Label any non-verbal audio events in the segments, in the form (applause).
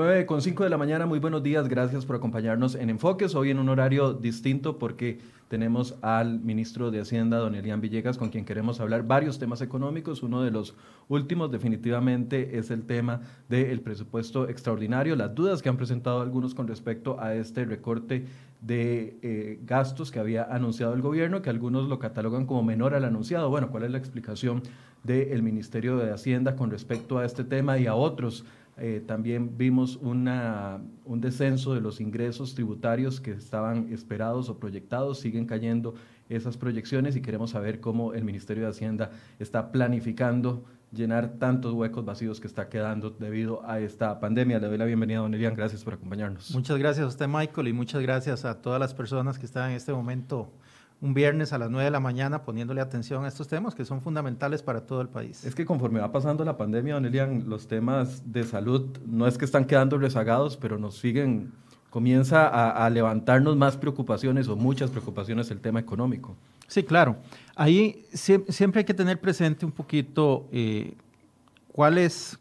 9 con 5 de la mañana, muy buenos días, gracias por acompañarnos en Enfoques, hoy en un horario distinto porque tenemos al ministro de Hacienda, don Elian Villegas, con quien queremos hablar varios temas económicos. Uno de los últimos definitivamente es el tema del presupuesto extraordinario, las dudas que han presentado algunos con respecto a este recorte de eh, gastos que había anunciado el gobierno, que algunos lo catalogan como menor al anunciado. Bueno, ¿cuál es la explicación del Ministerio de Hacienda con respecto a este tema y a otros eh, también vimos una, un descenso de los ingresos tributarios que estaban esperados o proyectados, siguen cayendo esas proyecciones y queremos saber cómo el Ministerio de Hacienda está planificando llenar tantos huecos vacíos que está quedando debido a esta pandemia. Le doy la bienvenida don Elian, gracias por acompañarnos. Muchas gracias a usted, Michael, y muchas gracias a todas las personas que están en este momento un viernes a las 9 de la mañana poniéndole atención a estos temas que son fundamentales para todo el país. Es que conforme va pasando la pandemia, don Elian, los temas de salud no es que están quedando rezagados, pero nos siguen, comienza a, levantarnos más preocupaciones o muchas preocupaciones el tema económico. Sí, claro. Ahí siempre hay que tener presente un poquito eh, cuál es,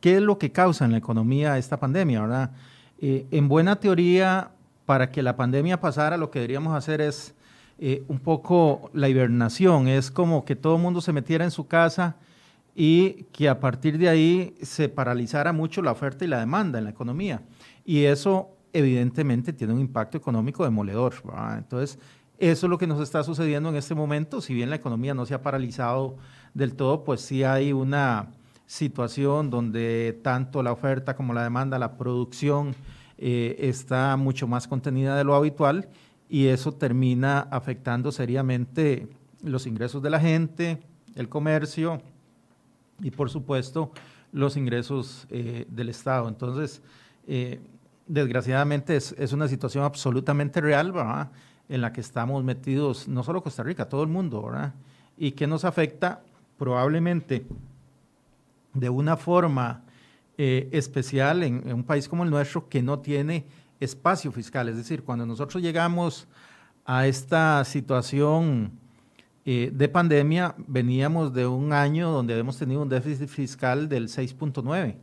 qué es lo que causa en la economía esta pandemia, ¿verdad? Eh, en buena teoría, para que la pandemia pasara, lo que deberíamos hacer es eh, un poco la hibernación, es como que todo el mundo se metiera en su casa y que a partir de ahí se paralizara mucho la oferta y la demanda en la economía. Y eso evidentemente tiene un impacto económico demoledor. Entonces, eso es lo que nos está sucediendo en este momento. Si bien la economía no se ha paralizado del todo, pues sí hay una situación donde tanto la oferta como la demanda, la producción eh, está mucho más contenida de lo habitual y eso termina afectando seriamente los ingresos de la gente, el comercio y por supuesto los ingresos eh, del Estado. Entonces, eh, desgraciadamente es, una situación absolutamente real, ¿verdad? En la que estamos metidos, no solo Costa Rica, todo el mundo, ¿verdad? Y que nos afecta probablemente de una forma eh, especial en, un país como el nuestro que no tiene espacio fiscal. Es decir, cuando nosotros llegamos a esta situación eh, de pandemia, veníamos de un año donde habíamos tenido un déficit fiscal del 6.9.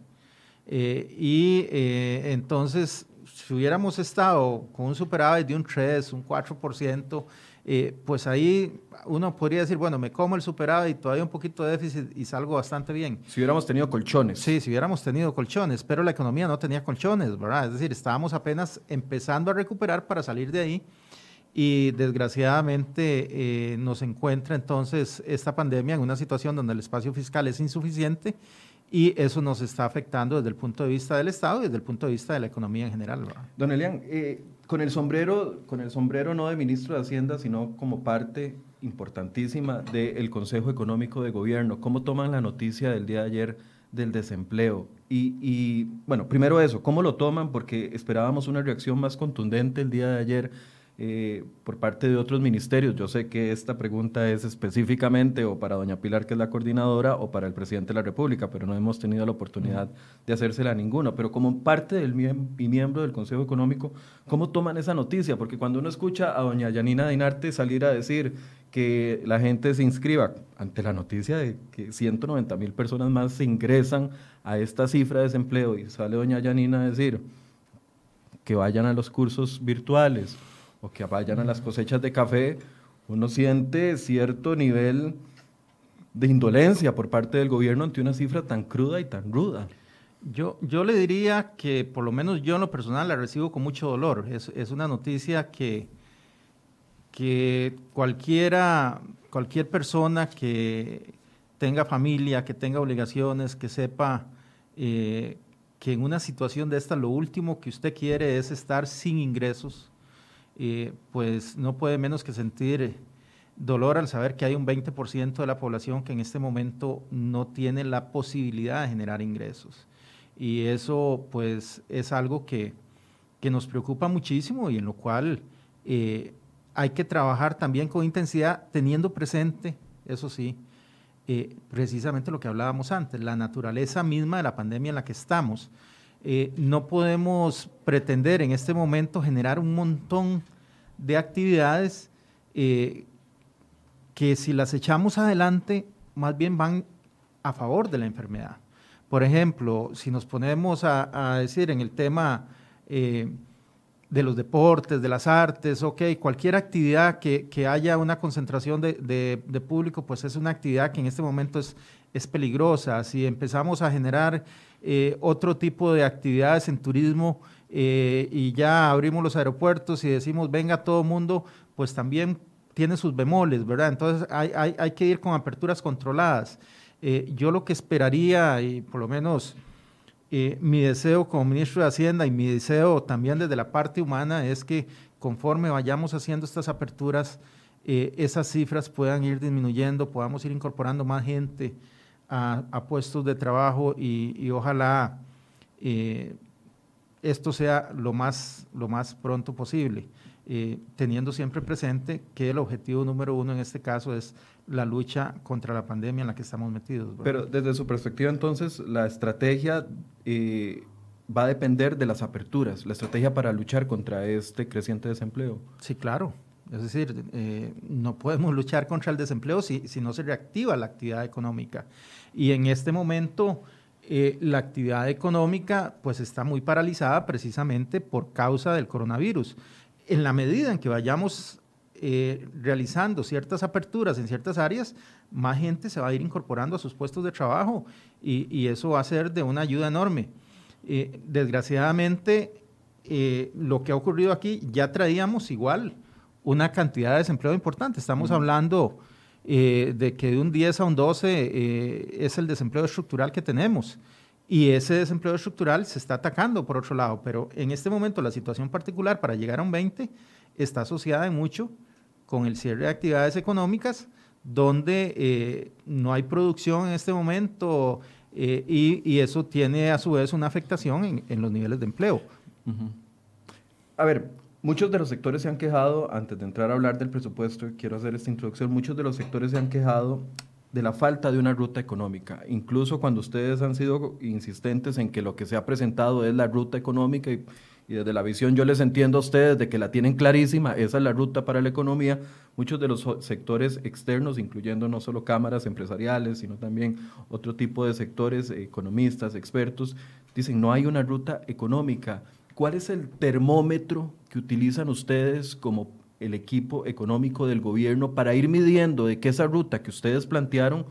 Eh, y eh, entonces, si hubiéramos estado con un superávit de un 3, un 4%, eh, pues ahí uno podría decir, bueno, me como el superávit y todavía un poquito de déficit y salgo bastante bien. Si hubiéramos tenido colchones. Sí, si hubiéramos tenido colchones, pero la economía no tenía colchones, ¿verdad? Es decir, estábamos apenas empezando a recuperar para salir de ahí y desgraciadamente eh, nos encuentra entonces esta pandemia en una situación donde el espacio fiscal es insuficiente y eso nos está afectando desde el punto de vista del Estado y desde el punto de vista de la economía en general. ¿verdad? Don Elian, eh, con el sombrero, con el sombrero no de ministro de Hacienda, sino como parte importantísima del Consejo Económico de Gobierno. ¿Cómo toman la noticia del día de ayer del desempleo? Y, y, bueno, primero eso, ¿cómo lo toman? Porque esperábamos una reacción más contundente el día de ayer eh, por parte de otros ministerios. Yo sé que esta pregunta es específicamente o para doña Pilar, que es la coordinadora, o para el presidente de la República, pero no hemos tenido la oportunidad de hacérsela a ninguno. Pero como parte del y miembro del Consejo Económico, ¿cómo toman esa noticia? Porque cuando uno escucha a doña Yanina Dinarte salir a decir que la gente se inscriba ante la noticia de que 190 mil personas más se ingresan a esta cifra de desempleo y sale doña Yanina a decir que vayan a los cursos virtuales o que vayan a las cosechas de café, uno siente cierto nivel de indolencia por parte del gobierno ante una cifra tan cruda y tan ruda. Yo, yo le diría que por lo menos yo en lo personal la recibo con mucho dolor. Es, es una noticia que, que cualquiera, cualquier persona que tenga familia, que tenga obligaciones, que sepa eh, que en una situación de esta lo último que usted quiere es estar sin ingresos, pues no puede menos que sentir dolor al saber que hay un 20% de la población que en este momento no tiene la posibilidad de generar ingresos. Y eso pues es algo que, nos preocupa muchísimo y en lo cual eh, hay que trabajar también con intensidad teniendo presente, eso sí, eh, precisamente lo que hablábamos antes, la naturaleza misma de la pandemia en la que estamos eh, no podemos pretender en este momento generar un montón de actividades eh, que si las echamos adelante, más bien van a favor de la enfermedad. Por ejemplo, si nos ponemos a, decir en el tema eh, de los deportes, de las artes, ok, cualquier actividad que, haya una concentración de, público, pues es una actividad que en este momento es, es peligrosa. Si empezamos a generar eh, otro tipo de actividades en turismo eh, y ya abrimos los aeropuertos y decimos venga todo mundo, pues también tiene sus bemoles, ¿verdad? Entonces hay, hay, que ir con aperturas controladas. Eh, yo lo que esperaría, y por lo menos mi deseo como ministro de Hacienda y mi deseo también desde la parte humana es que conforme vayamos haciendo estas aperturas, esas cifras puedan ir disminuyendo, podamos ir incorporando más gente a, puestos de trabajo y, ojalá eh, esto sea lo más, lo más pronto posible, eh, teniendo siempre presente que el objetivo número uno en este caso es la lucha contra la pandemia en la que estamos metidos. Pero desde su perspectiva entonces, la estrategia eh, va a depender de las aperturas, la estrategia para luchar contra este creciente desempleo. Sí, claro. Es decir, no podemos (laughs) luchar contra el desempleo si, si, no se reactiva la actividad económica. Y en este momento eh, la actividad económica pues está muy paralizada precisamente por causa del coronavirus. En la medida en que vayamos eh, realizando ciertas aperturas en ciertas áreas, más gente se va a ir incorporando a sus puestos de trabajo y, eso va a ser de una ayuda enorme. Eh, desgraciadamente, lo que ha ocurrido aquí, ya traíamos igual una cantidad de desempleo importante. Estamos hablando eh, de que de un 10 a un 12 eh, es el desempleo estructural que tenemos. Y ese desempleo estructural se está atacando por otro lado, pero en este momento la situación particular para llegar a un 20 está asociada en mucho con el cierre de actividades económicas, donde eh, no hay producción en este momento y, eso tiene a su vez una afectación en, los niveles de empleo. A ver, Muchos de los sectores se han quejado, antes de entrar a hablar del presupuesto, quiero hacer esta introducción, muchos de los sectores se han quejado de la falta de una ruta económica. Incluso cuando ustedes han sido insistentes en que lo que se ha presentado es la ruta económica y, desde la visión yo les entiendo a ustedes de que la tienen clarísima, esa es la ruta para la economía, muchos de los sectores externos, incluyendo no solo cámaras empresariales, sino también otro tipo de sectores, economistas, expertos, dicen no hay una ruta económica. ¿Cuál es el termómetro que utilizan ustedes como el equipo económico del gobierno para ir midiendo de que esa ruta que ustedes plantearon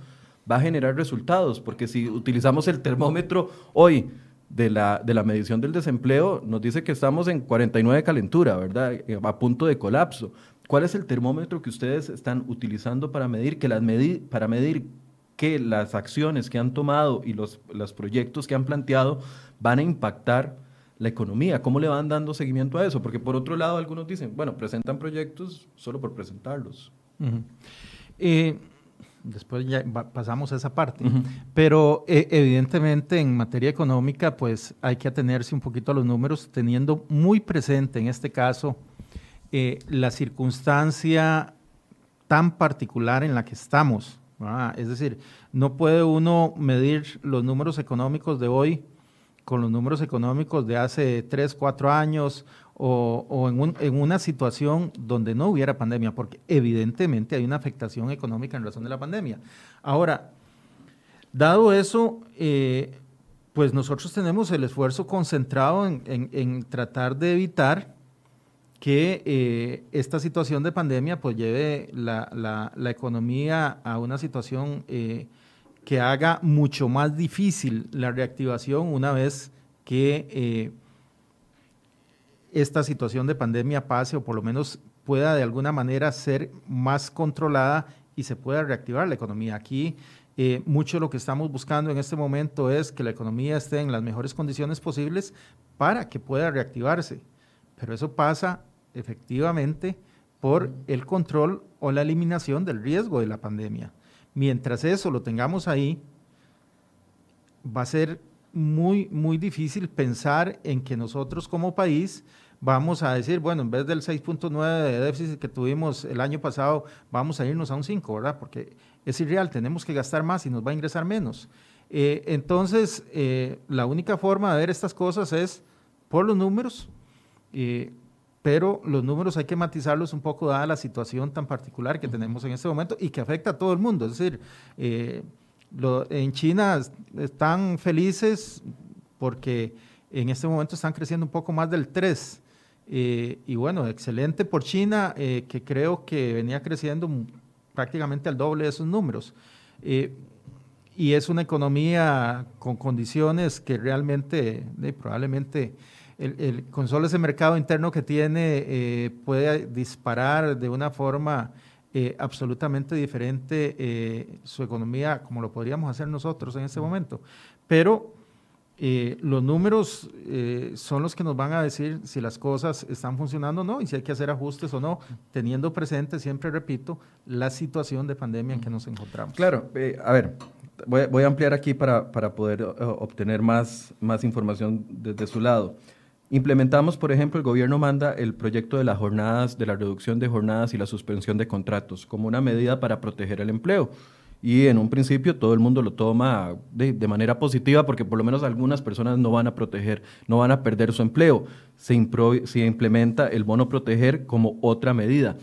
va a generar resultados? Porque si utilizamos el termómetro hoy de la, de la medición del desempleo, nos dice que estamos en 49 calentura, ¿verdad? Eh, a punto de colapso. ¿Cuál es el termómetro que ustedes están utilizando para medir que las para medir que las acciones que han tomado y los, los proyectos que han planteado van a impactar la economía, ¿cómo le van dando seguimiento a eso? Porque por otro lado algunos dicen, bueno, presentan proyectos solo por presentarlos. Eh, después ya pasamos a esa parte, pero eh, evidentemente en materia económica pues hay que atenerse un poquito a los números, teniendo muy presente en este caso eh, la circunstancia tan particular en la que estamos. Es decir, no puede uno medir los números económicos de hoy con los números económicos de hace tres, cuatro años o, en, una situación donde no hubiera pandemia, porque evidentemente hay una afectación económica en razón de la pandemia. Ahora, dado eso, eh, pues nosotros tenemos el esfuerzo concentrado en, tratar de evitar que eh, esta situación de pandemia pues lleve la, economía a una situación eh, que haga mucho más difícil la reactivación una vez que eh, esta situación de pandemia pase o por lo menos pueda de alguna manera ser más controlada y se pueda reactivar la economía. Aquí eh, mucho lo que estamos buscando en este momento es que la economía esté en las mejores condiciones posibles para que pueda reactivarse. Pero eso pasa efectivamente por el control o la eliminación del riesgo de la pandemia. Mientras eso lo tengamos ahí, va a ser muy, muy difícil pensar en que nosotros como país vamos a decir, bueno, en vez del 6.9 de déficit que tuvimos el año pasado, vamos a irnos a un 5, ¿verdad? Porque es irreal, tenemos que gastar más y nos va a ingresar menos. Eh, entonces, eh, la única forma de ver estas cosas es por los números. Eh, pero los números hay que matizarlos un poco dada la situación tan particular que tenemos en este momento y que afecta a todo el mundo. Es decir, eh, en China están felices porque en este momento están creciendo un poco más del 3. Eh, y bueno, excelente por China, eh, que creo que venía creciendo prácticamente al doble de esos números. Eh, y es una economía con condiciones que realmente, probablemente, el, con solo ese mercado interno que tiene, puede disparar de una forma absolutamente diferente su economía, como lo podríamos hacer nosotros en este momento. Pero eh, los números eh, son los que nos van a decir si las cosas están funcionando o no y si hay que hacer ajustes o no, teniendo presente, siempre repito, la situación de pandemia en que nos encontramos. Claro, eh, a ver, voy, a ampliar aquí para, para poder obtener más, más información desde su lado. Implementamos, por ejemplo, el gobierno manda el proyecto de las jornadas, de la reducción de jornadas y la suspensión de contratos como una medida para proteger el empleo y en un principio todo el mundo lo toma de, manera positiva porque por lo menos algunas personas no van a proteger, no van a perder su empleo. Se, se implementa el bono proteger como otra medida.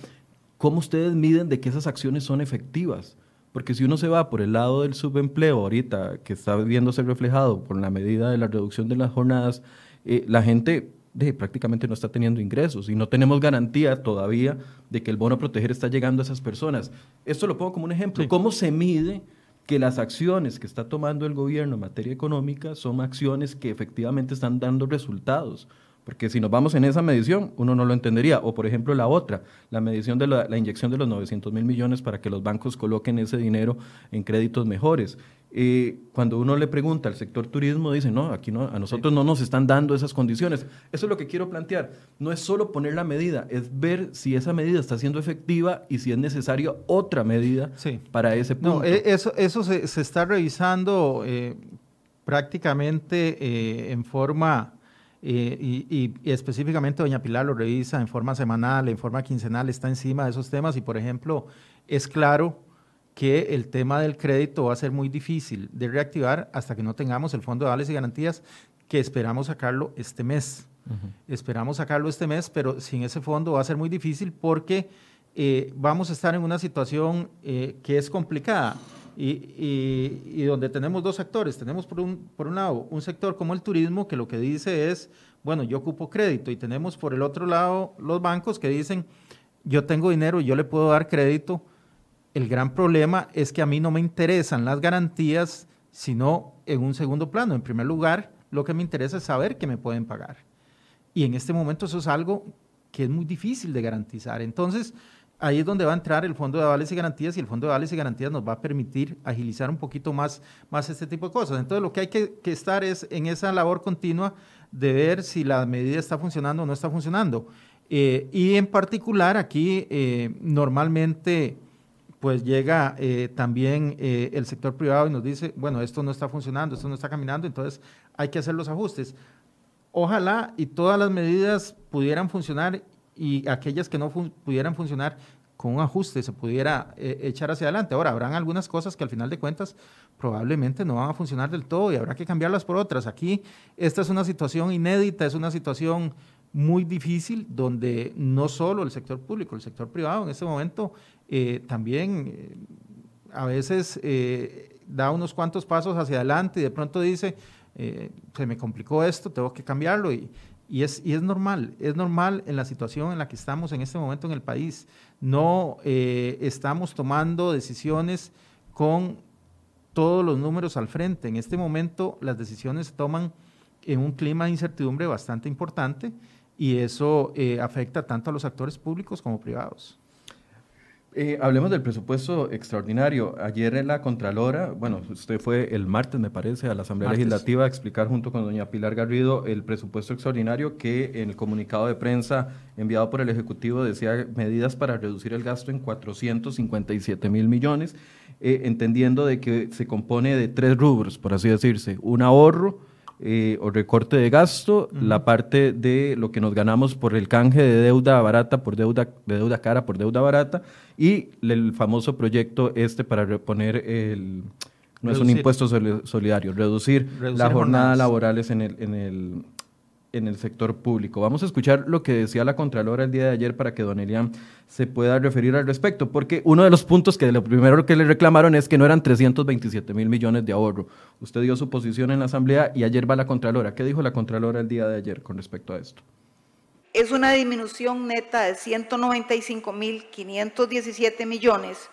¿Cómo ustedes miden de que esas acciones son efectivas? Porque si uno se va por el lado del subempleo ahorita, que está viéndose reflejado por la medida de la reducción de las jornadas, eh, la gente de, prácticamente no está teniendo ingresos y no tenemos garantía todavía de que el bono proteger está llegando a esas personas. Esto lo pongo como un ejemplo. ¿Cómo se mide que las acciones que está tomando el gobierno en materia económica son acciones que efectivamente están dando resultados? Porque si nos vamos en esa medición, uno no lo entendería. O, por ejemplo, la otra, la medición de la, inyección de los 900 mil millones para que los bancos coloquen ese dinero en créditos mejores. Eh, cuando uno le pregunta al sector turismo, dice, no, aquí no, a nosotros no nos están dando esas condiciones. Eso es lo que quiero plantear. No es solo poner la medida, es ver si esa medida está siendo efectiva y si es necesaria otra medida para ese punto. No, e, eso, eso se, está revisando eh, prácticamente eh, en forma y, específicamente doña Pilar lo revisa en forma semanal, en forma quincenal, está encima de esos temas y, por ejemplo, es claro que el tema del crédito va a ser muy difícil de reactivar hasta que no tengamos el fondo de vales y garantías que esperamos sacarlo este mes. Esperamos sacarlo este mes, pero sin ese fondo va a ser muy difícil porque eh, vamos a estar en una situación eh, que es complicada. Y, donde tenemos dos actores. Tenemos por un, por un lado un sector como el turismo que lo que dice es, bueno, yo ocupo crédito y tenemos por el otro lado los bancos que dicen, yo tengo dinero y yo le puedo dar crédito. El gran problema es que a mí no me interesan las garantías, sino en un segundo plano. En primer lugar, lo que me interesa es saber que me pueden pagar. Y en este momento eso es algo que es muy difícil de garantizar. Entonces, ahí es donde va a entrar el Fondo de Avales y Garantías y el Fondo de Avales y Garantías nos va a permitir agilizar un poquito más, más este tipo de cosas. Entonces lo que hay que, estar es en esa labor continua de ver si la medida está funcionando o no está funcionando. Eh, y en particular aquí eh, normalmente pues llega eh, también el sector privado y nos dice, bueno, esto no está funcionando, esto no está caminando, entonces hay que hacer los ajustes. Ojalá y todas las medidas pudieran funcionar y aquellas que no pudieran funcionar con un ajuste se pudiera eh, echar hacia adelante. Ahora, habrán algunas cosas que al final de cuentas probablemente no van a funcionar del todo y habrá que cambiarlas por otras. Aquí esta es una situación inédita, es una situación muy difícil donde no solo el sector público, el sector privado en este momento eh, también eh, a veces da unos cuantos pasos hacia adelante y de pronto dice, se me complicó esto, tengo que cambiarlo y, y es, y es normal, es normal en la situación en la que estamos en este momento en el país. No eh, estamos tomando decisiones con todos los números al frente. En este momento las decisiones se toman en un clima de incertidumbre bastante importante y eso eh, afecta tanto a los actores públicos como privados. Eh, hablemos del presupuesto extraordinario. Ayer en la Contralora, bueno, usted fue el martes, me parece, a la Asamblea Legislativa a explicar junto con doña Pilar Garrido el presupuesto extraordinario que en el comunicado de prensa enviado por el Ejecutivo decía medidas para reducir el gasto en 457 mil millones, eh, entendiendo de que se compone de tres rubros, por así decirse, un ahorro, eh, o recorte de gasto, la parte de lo que nos ganamos por el canje de deuda barata por deuda, de deuda cara por deuda barata, y el famoso proyecto este para reponer el... No es un impuesto solidario, reducir, las jornadas. laborales en el, en el en el sector público. Vamos a escuchar lo que decía la Contralora el día de ayer para que don Elian se pueda referir al respecto, porque uno de los puntos que lo primero que le reclamaron es que no eran 327 mil millones de ahorro. Usted dio su posición en la Asamblea y ayer va la Contralora. ¿Qué dijo la Contralora el día de ayer con respecto a esto? Es una disminución neta de 195 mil 517 millones,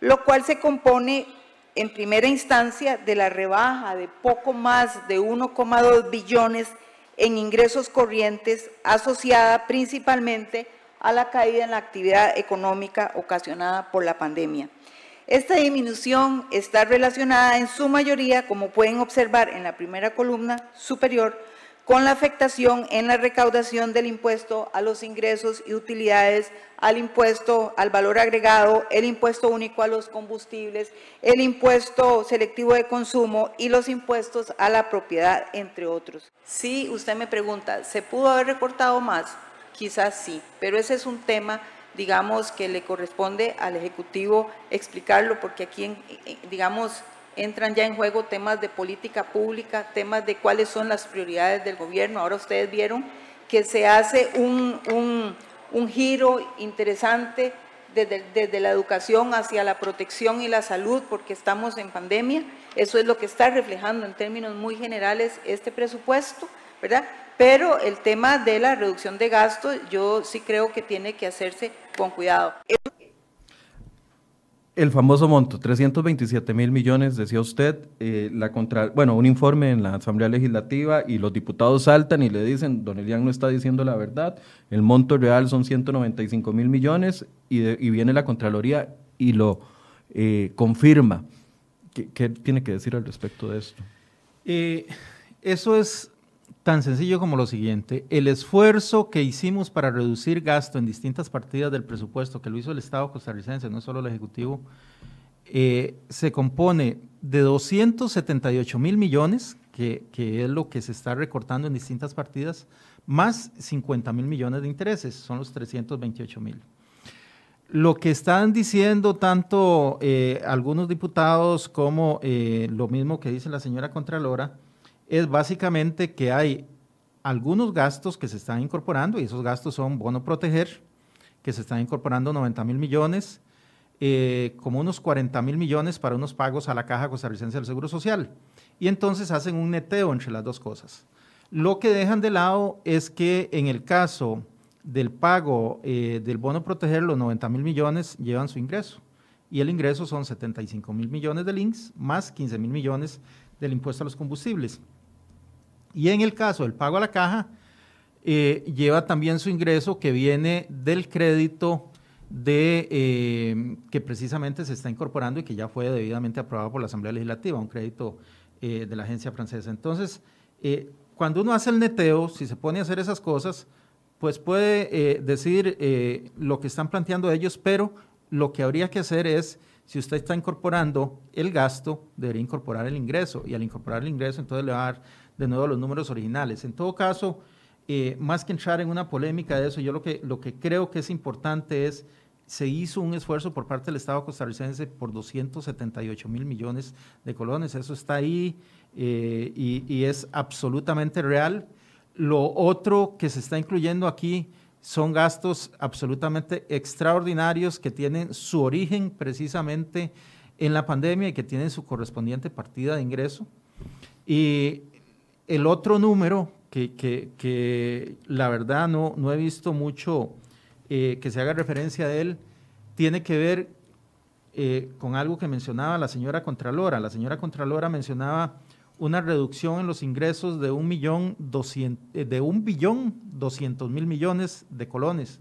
lo cual se compone en primera instancia de la rebaja de poco más de 1,2 billones en ingresos corrientes asociada principalmente a la caída en la actividad económica ocasionada por la pandemia. Esta disminución está relacionada en su mayoría, como pueden observar en la primera columna superior, con la afectación en la recaudación del impuesto a los ingresos y utilidades, al impuesto al valor agregado, el impuesto único a los combustibles, el impuesto selectivo de consumo y los impuestos a la propiedad, entre otros. Si usted me pregunta, ¿se pudo haber recortado más? Quizás sí, pero ese es un tema digamos que le corresponde al Ejecutivo explicarlo, porque aquí, digamos, entran ya en juego temas de política pública, temas de cuáles son las prioridades del gobierno. Ahora ustedes vieron que se hace un, un, giro interesante desde, desde, la educación hacia la protección y la salud, porque estamos en pandemia. Eso es lo que está reflejando en términos muy generales este presupuesto, ¿verdad? Pero el tema de la reducción de gastos, yo sí creo que tiene que hacerse con cuidado. El famoso monto, 327 mil millones, decía usted, eh, la contra, bueno, un informe en la Asamblea Legislativa y los diputados saltan y le dicen, don Elian no está diciendo la verdad, el monto real son 195 mil millones y, viene la Contraloría y lo eh, confirma. ¿Qué, tiene que decir al respecto de esto? Eh, eso es tan sencillo como lo siguiente. El esfuerzo que hicimos para reducir gasto en distintas partidas del presupuesto, que lo hizo el Estado costarricense, no solo el Ejecutivo, eh, se compone de 278 mil millones, que, es lo que se está recortando en distintas partidas, más 50 mil millones de intereses, son los 328 mil. Lo que están diciendo tanto eh, algunos diputados como eh, lo mismo que dice la señora Contralora, es básicamente que hay algunos gastos que se están incorporando y esos gastos son bono proteger, que se están incorporando 90 mil millones, eh, como unos 40 mil millones para unos pagos a la Caja Costarricense del Seguro Social. Y entonces hacen un neteo entre las dos cosas. Lo que dejan de lado es que en el caso del pago eh, del bono proteger, los 90 mil millones llevan su ingreso. Y el ingreso son 75 mil millones de links más 15 mil millones del impuesto a los combustibles. Y en el caso del pago a la caja, eh, lleva también su ingreso que viene del crédito de, eh, que precisamente se está incorporando y que ya fue debidamente aprobado por la Asamblea Legislativa, un crédito eh, de la agencia francesa. Entonces, cuando uno hace el neteo, si se pone a hacer esas cosas, pues puede decir lo que están planteando ellos, pero lo que habría que hacer es, si usted está incorporando el gasto, debería incorporar el ingreso, y al incorporar el ingreso, entonces le va a dar de nuevo los números originales. En todo caso, eh, más que entrar en una polémica de eso, yo lo que, lo que creo que es importante es, se hizo un esfuerzo por parte del Estado costarricense por 278 mil millones de colones, eso está ahí eh, y, y es absolutamente real. Lo otro que se está incluyendo aquí son gastos absolutamente extraordinarios que tienen su origen precisamente en la pandemia y que tienen su correspondiente partida de ingreso. Y el otro número que, la verdad no, no, he visto mucho eh, que se haga referencia a él, tiene que ver eh, con algo que mencionaba la señora Contralora. La señora Contralora mencionaba una reducción en los ingresos de un, millón eh, de un billón doscientos mil millones de colones.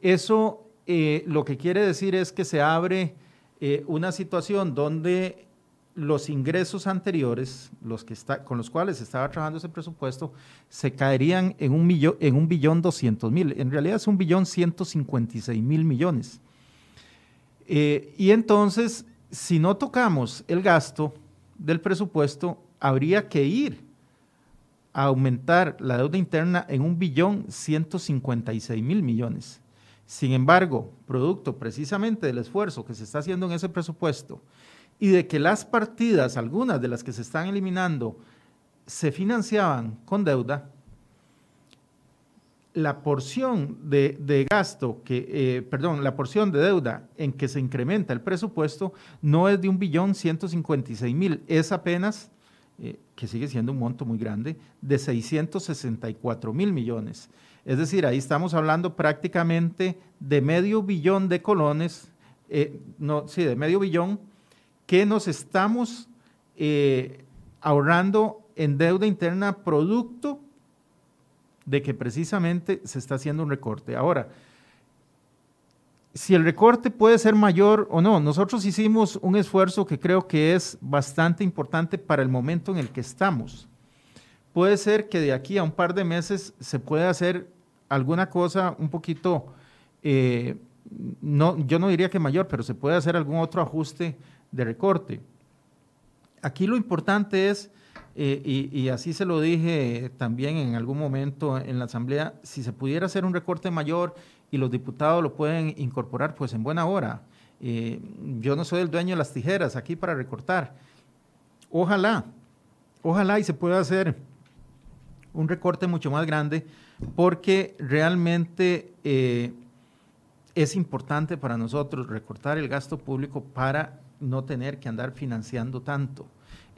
Eso lo que quiere decir es que se abre una situación donde los ingresos anteriores, los que está, con los cuales estaba trabajando ese presupuesto, se caerían en un, millón, en un billón doscientos mil. En realidad es un billón ciento cincuenta y seis mil millones. Eh, y entonces, si no tocamos el gasto del presupuesto, habría que ir a aumentar la deuda interna en un billón ciento cincuenta y seis mil millones. Sin embargo, producto precisamente del esfuerzo que se está haciendo en ese presupuesto, y de que las partidas, algunas de las que se están eliminando, se financiaban con deuda, la porción de, gasto, que, eh, perdón, la porción de deuda en que se incrementa el presupuesto no es de un billón 156 mil, es apenas, eh, que sigue siendo un monto muy grande, de 664 mil millones. Es decir, ahí estamos hablando prácticamente de medio billón de colones, eh, no, sí, de medio billón, que nos estamos ahorrando en deuda interna producto de que precisamente se está haciendo un recorte. Ahora, si el recorte puede ser mayor o no, nosotros hicimos un esfuerzo que creo que es bastante importante para el momento en el que estamos. Puede ser que de aquí a un par de meses se pueda hacer alguna cosa un poquito, eh, yo no diría que mayor, pero se puede hacer algún otro ajuste de recorte. Aquí lo importante es eh, y, así se lo dije también en algún momento en la Asamblea, si se pudiera hacer un recorte mayor y los diputados lo pueden incorporar, pues en buena hora. Eh, yo no soy el dueño de las tijeras aquí para recortar. Ojalá, ojalá y se pueda hacer un recorte mucho más grande porque realmente eh, es importante para nosotros recortar el gasto público para no tener que andar financiando tanto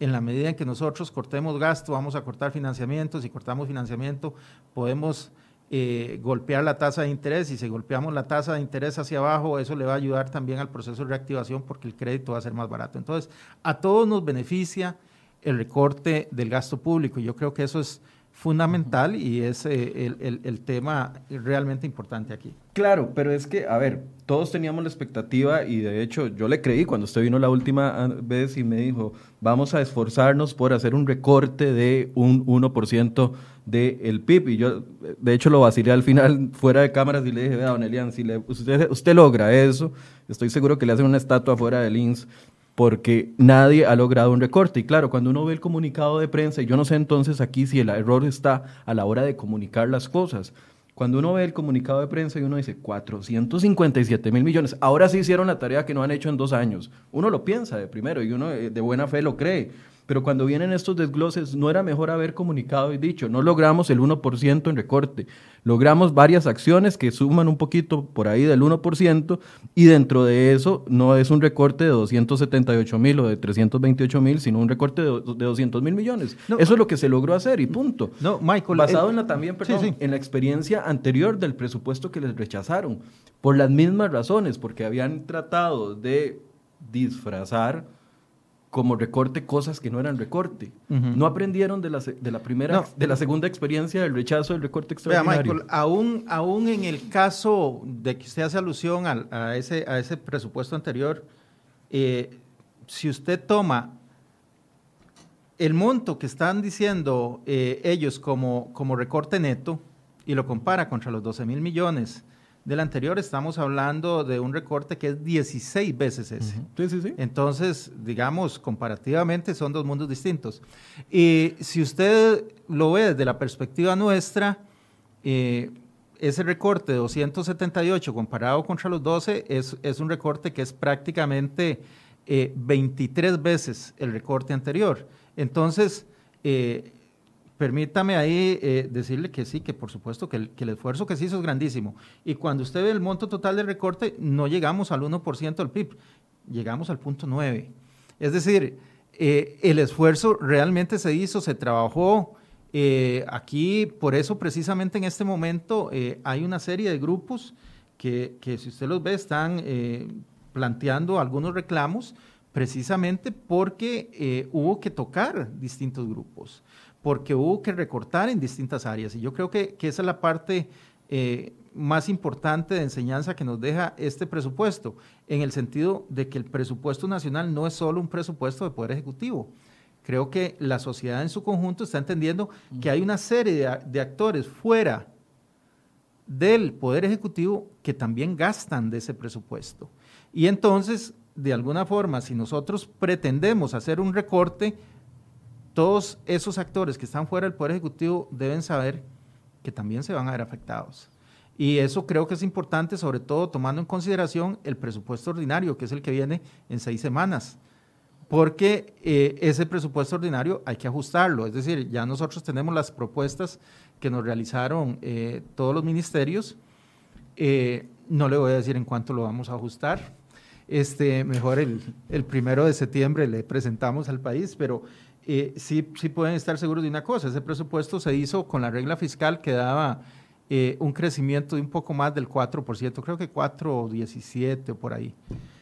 en la medida en que nosotros cortemos gasto, vamos a cortar financiamiento, si cortamos financiamiento, podemos eh, golpear la tasa de interés y si golpeamos la tasa de interés hacia abajo, eso le va a ayudar también al proceso de reactivación porque el crédito va a ser más barato. Entonces, a todos nos beneficia el recorte del gasto público. Yo creo que eso es fundamental y es eh, el, tema realmente importante aquí. Claro, pero es que, a ver, todos teníamos la expectativa y de hecho yo le creí cuando usted vino la última ah, vez y me dijo, vamos a esforzarnos por hacer un recorte de un 1% del PIB. Y yo, de hecho, lo vacilé al final fuera de cámaras y le dije, vea, don Elian, si le, usted, usted logra eso, estoy seguro que le hacen una estatua fuera del INS porque nadie ha logrado un recorte. Y claro, cuando uno ve el comunicado de prensa, y yo no sé entonces aquí si el error está a la hora de comunicar las cosas, cuando uno ve el comunicado de prensa y uno dice 457 mil millones, ahora sí hicieron la tarea que no han hecho en dos años. Uno lo piensa de primero y uno eh, de buena fe lo cree. Pero cuando vienen estos desgloses, no era mejor haber comunicado y dicho, no logramos el 1% en recorte, logramos varias acciones que suman un poquito por ahí del 1% y dentro de eso no es un recorte de 278 mil o de 328 mil, sino un recorte de, 200 mil millones. eso es lo que se logró hacer y punto. No, Michael. Basado eh, en la también, perdón, en la experiencia anterior del presupuesto que les rechazaron, por las mismas razones, porque habían tratado de disfrazar como recorte cosas que no eran recorte. No aprendieron de la, de la primera, de la segunda experiencia del rechazo del recorte extraordinario. Michael, aún, aún en el caso de que usted hace alusión a, ese, a ese presupuesto anterior, eh, si usted toma el monto que están diciendo eh, ellos como, como recorte neto y lo compara contra los 12 mil millones del anterior, estamos hablando de un recorte que es 16 veces ese. Sí, sí, sí. Entonces, digamos, comparativamente son dos mundos distintos. Y si usted lo ve desde la perspectiva nuestra, eh, ese recorte de 278 comparado contra los 12 es, es un recorte que es prácticamente 23 eh, veces el recorte anterior. Entonces, eh, permítame ahí eh, decirle que sí, que por supuesto que el, esfuerzo que se hizo es grandísimo. Y cuando usted ve el monto total del recorte, no llegamos al 1% del PIB, llegamos al punto 9. Es decir, eh, el esfuerzo realmente se hizo, se trabajó. Eh, aquí, por eso precisamente en este momento hay una serie de grupos que, que si usted los ve están planteando algunos reclamos precisamente porque hubo que tocar distintos grupos porque hubo que recortar en distintas áreas. Y yo creo que, esa es la parte eh, más importante de enseñanza que nos deja este presupuesto, en el sentido de que el presupuesto nacional no es solo un presupuesto de Poder Ejecutivo. Creo que la sociedad en su conjunto está entendiendo que hay una serie de, actores fuera del Poder Ejecutivo que también gastan de ese presupuesto. Y entonces, de alguna forma, si nosotros pretendemos hacer un recorte, todos esos actores que están fuera del Poder Ejecutivo deben saber que también se van a ver afectados. Y eso creo que es importante, sobre todo tomando en consideración el presupuesto ordinario, que es el que viene en seis semanas, porque eh, ese presupuesto ordinario hay que ajustarlo. Es decir, ya nosotros tenemos las propuestas que nos realizaron eh, todos los ministerios. Eh, no le voy a decir en cuánto lo vamos a ajustar. Este, mejor el, el primero de septiembre le presentamos al país, pero eh, sí, sí pueden estar seguros de una cosa, ese presupuesto se hizo con la regla fiscal que daba un crecimiento de un poco más del 4%, creo que 4,17 o por ahí,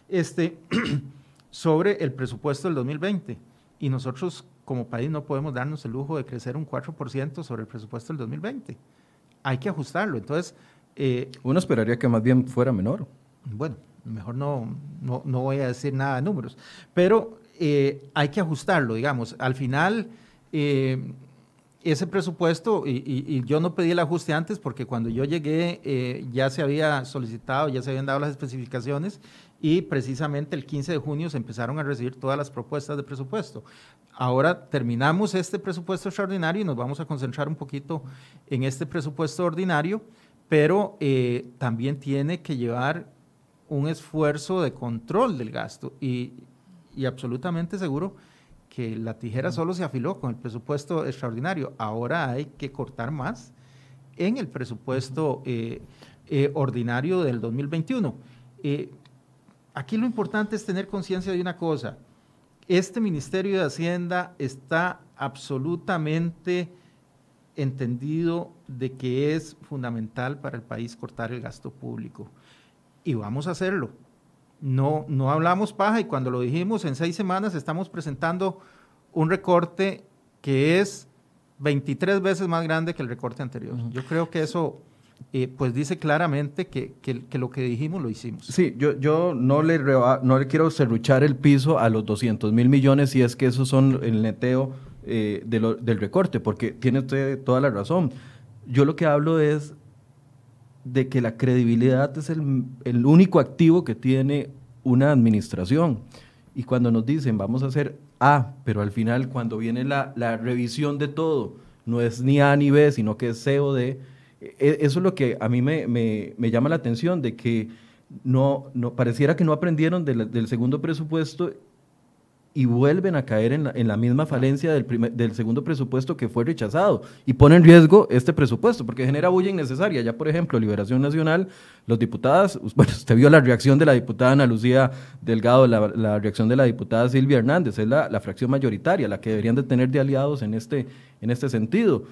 este, (clears throat) sobre el presupuesto del 2020. Y nosotros como país no podemos darnos el lujo de crecer un 4% sobre el presupuesto del 2020. Hay que ajustarlo. Entonces... Eh, Uno esperaría que más bien fuera menor. Bueno, mejor no, no, no voy a decir nada de números, pero eh, hay que ajustarlo, digamos. Al final, eh, ese presupuesto, y, yo no pedí el ajuste antes porque cuando yo llegué ya se había solicitado, ya se habían dado las especificaciones y precisamente el 15 de junio se empezaron a recibir todas las propuestas de presupuesto. Ahora terminamos este presupuesto extraordinario y nos vamos a concentrar un poquito en este presupuesto ordinario, pero eh, también tiene que llevar un esfuerzo de control del gasto y, absolutamente seguro que la tijera solo se afiló con el presupuesto extraordinario. Ahora hay que cortar más en el presupuesto eh, eh, ordinario del 2021 aquí lo importante es tener conciencia de una cosa. Este Ministerio de Hacienda está absolutamente entendido de que es fundamental para el país cortar el gasto público. Y vamos a hacerlo. No, no hablamos paja y cuando lo dijimos, en seis semanas estamos presentando un recorte que es 23 veces más grande que el recorte anterior. Yo creo que eso eh, pues dice claramente que, que, lo que dijimos lo hicimos. Sí, yo, yo no, le no le quiero serruchar el piso a los 200 mil millones si es que esos son el neteo eh, del recorte, porque tiene usted toda la razón. Yo lo que hablo es de que la credibilidad es el, el único activo que tiene una administración. Y cuando nos dicen vamos a hacer A, pero al final cuando viene la, la revisión de todo, no es ni A ni B, sino que es C o D, e, eso es lo que a mí me, me, llama la atención, de que no, no pareciera que no aprendieron del, segundo presupuesto y vuelven a caer en la, en la misma falencia del, del, segundo presupuesto que fue rechazado y pone en riesgo este presupuesto porque genera bulla innecesaria. Ya, por ejemplo, Liberación Nacional, los diputadas, (laughs) bueno, usted vio la reacción de la diputada Ana Lucía Delgado, la, la reacción de la diputada Silvia Hernández, es la, la, fracción mayoritaria, la que deberían de tener de aliados en este, en este sentido.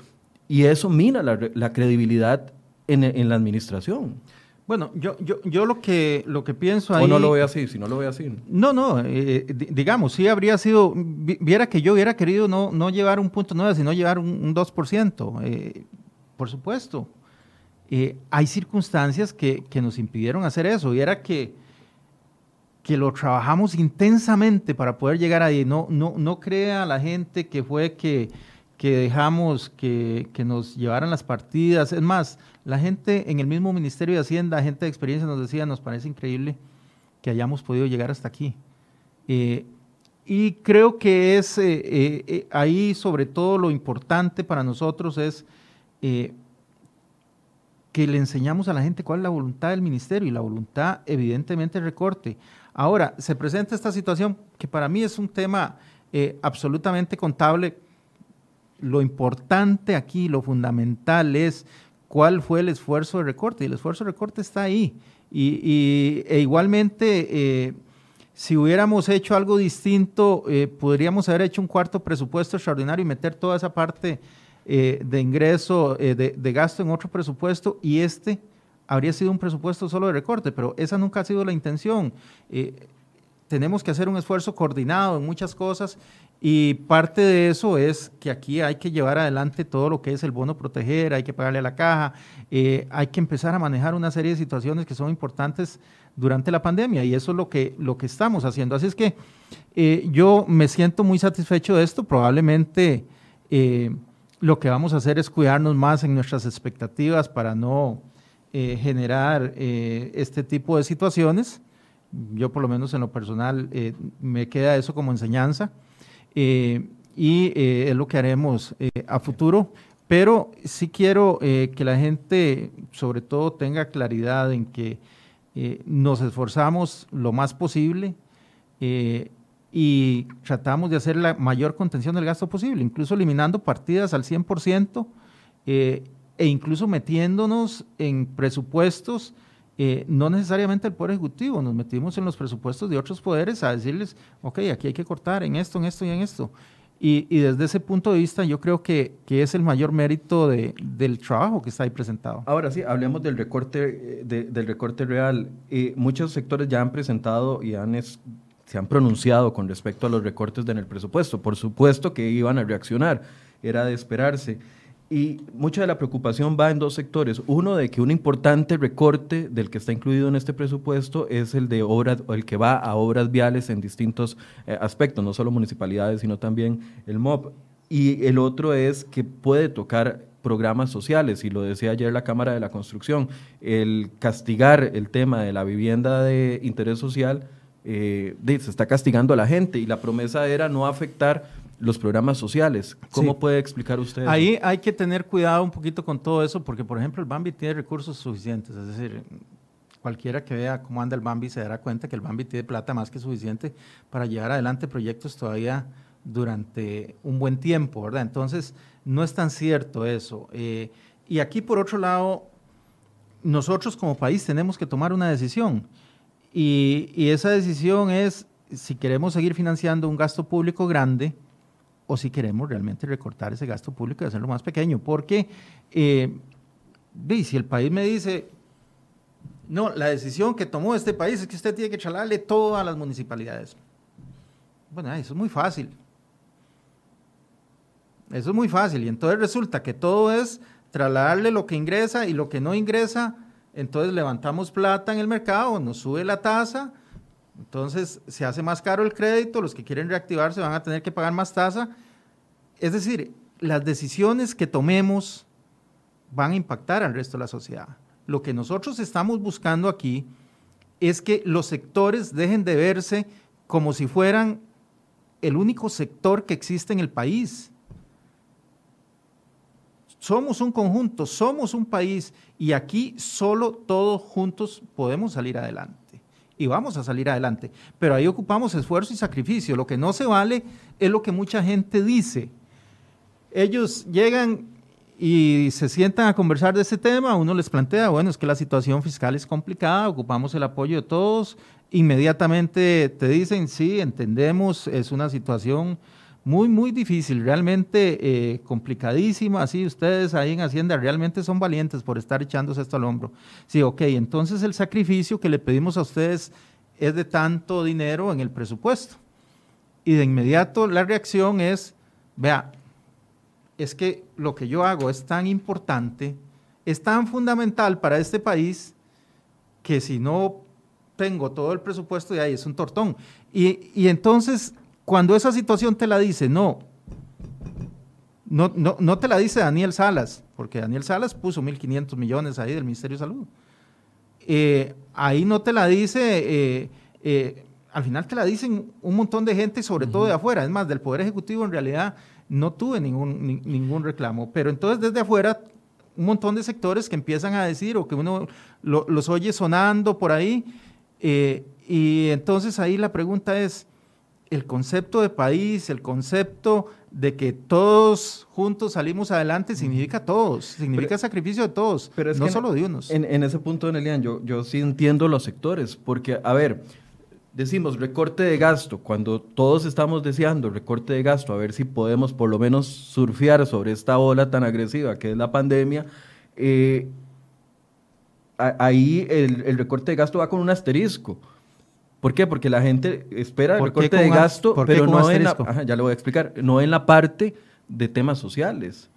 Y eso mina la, credibilidad en, la administración. Bueno, yo, yo, yo lo que lo que pienso ahí. O no lo veo así, si no lo veo así. No, no, eh, digamos, sí habría sido. Viera que yo hubiera querido no, no llevar un punto nueve, sino llevar un, 2%. Eh, por supuesto. Eh, hay circunstancias que, que, nos impidieron hacer eso. Y era que, que lo trabajamos intensamente para poder llegar ahí. No, no, no crea la gente que fue que que dejamos que, nos llevaran las partidas. Es más, la gente en el mismo Ministerio de Hacienda, gente de experiencia nos decía, nos parece increíble que hayamos podido llegar hasta aquí. Eh, y creo que es eh, eh, ahí sobre todo lo importante para nosotros es que le enseñamos a la gente cuál es la voluntad del ministerio y la voluntad evidentemente recorte. Ahora, se presenta esta situación que para mí es un tema absolutamente contable lo importante aquí, lo fundamental es cuál fue el esfuerzo de recorte. Y el esfuerzo de recorte está ahí. Y, e igualmente, eh, si hubiéramos hecho algo distinto, eh, podríamos haber hecho un cuarto presupuesto extraordinario y meter toda esa parte eh, de ingreso, de, de, gasto en otro presupuesto y este habría sido un presupuesto solo de recorte, pero esa nunca ha sido la intención. tenemos que hacer un esfuerzo coordinado en muchas cosas y parte de eso es que aquí hay que llevar adelante todo lo que es el bono proteger, hay que pagarle a la caja, eh, hay que empezar a manejar una serie de situaciones que son importantes durante la pandemia y eso es lo que, lo que estamos haciendo. Así es que eh, yo me siento muy satisfecho de esto, probablemente eh, lo que vamos a hacer es cuidarnos más en nuestras expectativas para no generar este tipo de situaciones. Yo por lo menos en lo personal me queda eso como enseñanza. Eh, y eh, es lo que haremos eh, a futuro. Pero sí quiero que la gente, sobre todo, tenga claridad en que nos esforzamos lo más posible y tratamos de hacer la mayor contención del gasto posible, incluso eliminando partidas al 100% e incluso metiéndonos en presupuestos, eh, no necesariamente el Poder Ejecutivo, nos metimos en los presupuestos de otros poderes a decirles, ok, aquí hay que cortar en esto, en esto y en esto. Y, desde ese punto de vista yo creo que, que es el mayor mérito de, del trabajo que está ahí presentado. Ahora sí, hablemos del recorte, eh, del recorte real. Eh, muchos sectores ya han presentado y han se han pronunciado con respecto a los recortes en el presupuesto. Por supuesto que iban a reaccionar, era de esperarse. Y mucha de la preocupación va en dos sectores. Uno, de que un importante recorte del que está incluido en este presupuesto es el de obras, el que va a obras viales en distintos eh, aspectos, no solo municipalidades, sino también el MOB. Y el otro es que puede tocar programas sociales, y lo decía ayer la Cámara de la Construcción, el castigar el tema de la vivienda de interés social, eh, se está castigando a la gente, y la promesa era no afectar los programas sociales. ¿Cómo puede explicar usted? Ahí hay que tener cuidado un poquito con todo eso, porque por ejemplo el Bambi tiene recursos suficientes, es decir, cualquiera que vea cómo anda el Bambi se dará cuenta que el Bambi tiene plata más que suficiente para llevar adelante proyectos todavía durante un buen tiempo, ¿verdad? Entonces, no es tan cierto eso. Eh, y aquí, por otro lado, nosotros como país tenemos que tomar una decisión. Y, y esa decisión es si queremos seguir financiando un gasto público grande, o si queremos realmente recortar ese gasto público y hacerlo más pequeño. Porque eh, si el país me dice, no, la decisión que tomó este país es que usted tiene que chalarle todo a las municipalidades. Bueno, eso es muy fácil. Eso es muy fácil. Y entonces resulta que todo es trasladarle lo que ingresa y lo que no ingresa. Entonces levantamos plata en el mercado, nos sube la tasa entonces se hace más caro el crédito, los que quieren reactivarse van a tener que pagar más tasa. Es decir, las decisiones que tomemos van a impactar al resto de la sociedad. Lo que nosotros estamos buscando aquí es que los sectores dejen de verse como si fueran el único sector que existe en el país. Somos un conjunto, somos un país y aquí solo todos juntos podemos salir adelante y vamos a salir adelante. Pero ahí ocupamos esfuerzo y sacrificio. Lo que no se vale es lo que mucha gente dice. Ellos llegan y se sientan a conversar de ese tema, uno les plantea, bueno, es que la situación fiscal es complicada, ocupamos el apoyo de todos, inmediatamente te dicen, sí, entendemos, es una situación muy, muy difícil, realmente eh, complicadísima. Así ustedes ahí en Hacienda realmente son valientes por estar echándose esto al hombro. Sí, ok, entonces el sacrificio que le pedimos a ustedes es de tanto dinero en el presupuesto. Y de inmediato la reacción es, vea, es que lo que yo hago es tan importante, es tan fundamental para este país, que si no tengo todo el presupuesto de ahí es un tortón. Y, y entonces cuando esa situación te la dice, no, no, no, te la dice Daniel Salas, porque Daniel Salas puso 1.500 millones ahí del Ministerio de Salud. Eh, ahí no te la dice, eh, eh, al final te la dicen un montón de gente, sobre todo de afuera. Es más, del Poder Ejecutivo en realidad no tuve ningún, ningún reclamo, pero entonces desde afuera un montón de sectores que empiezan a decir o que uno los oye sonando por ahí. y entonces ahí la pregunta es, el concepto de país, el concepto de que todos juntos salimos adelante significa todos, significa sacrificio de todos, pero no solo de unos. En, ese punto, Elian, yo, yo sí entiendo los sectores, porque, a ver, decimos recorte de gasto, cuando todos estamos deseando recorte de gasto, a ver si podemos por lo menos surfear sobre esta ola tan agresiva que es la pandemia, eh, ahí el, el recorte de gasto va con un asterisco ¿Por qué? Porque la gente espera el recorte de gasto, pero no en la, ya lo voy a explicar, no en la parte de temas sociales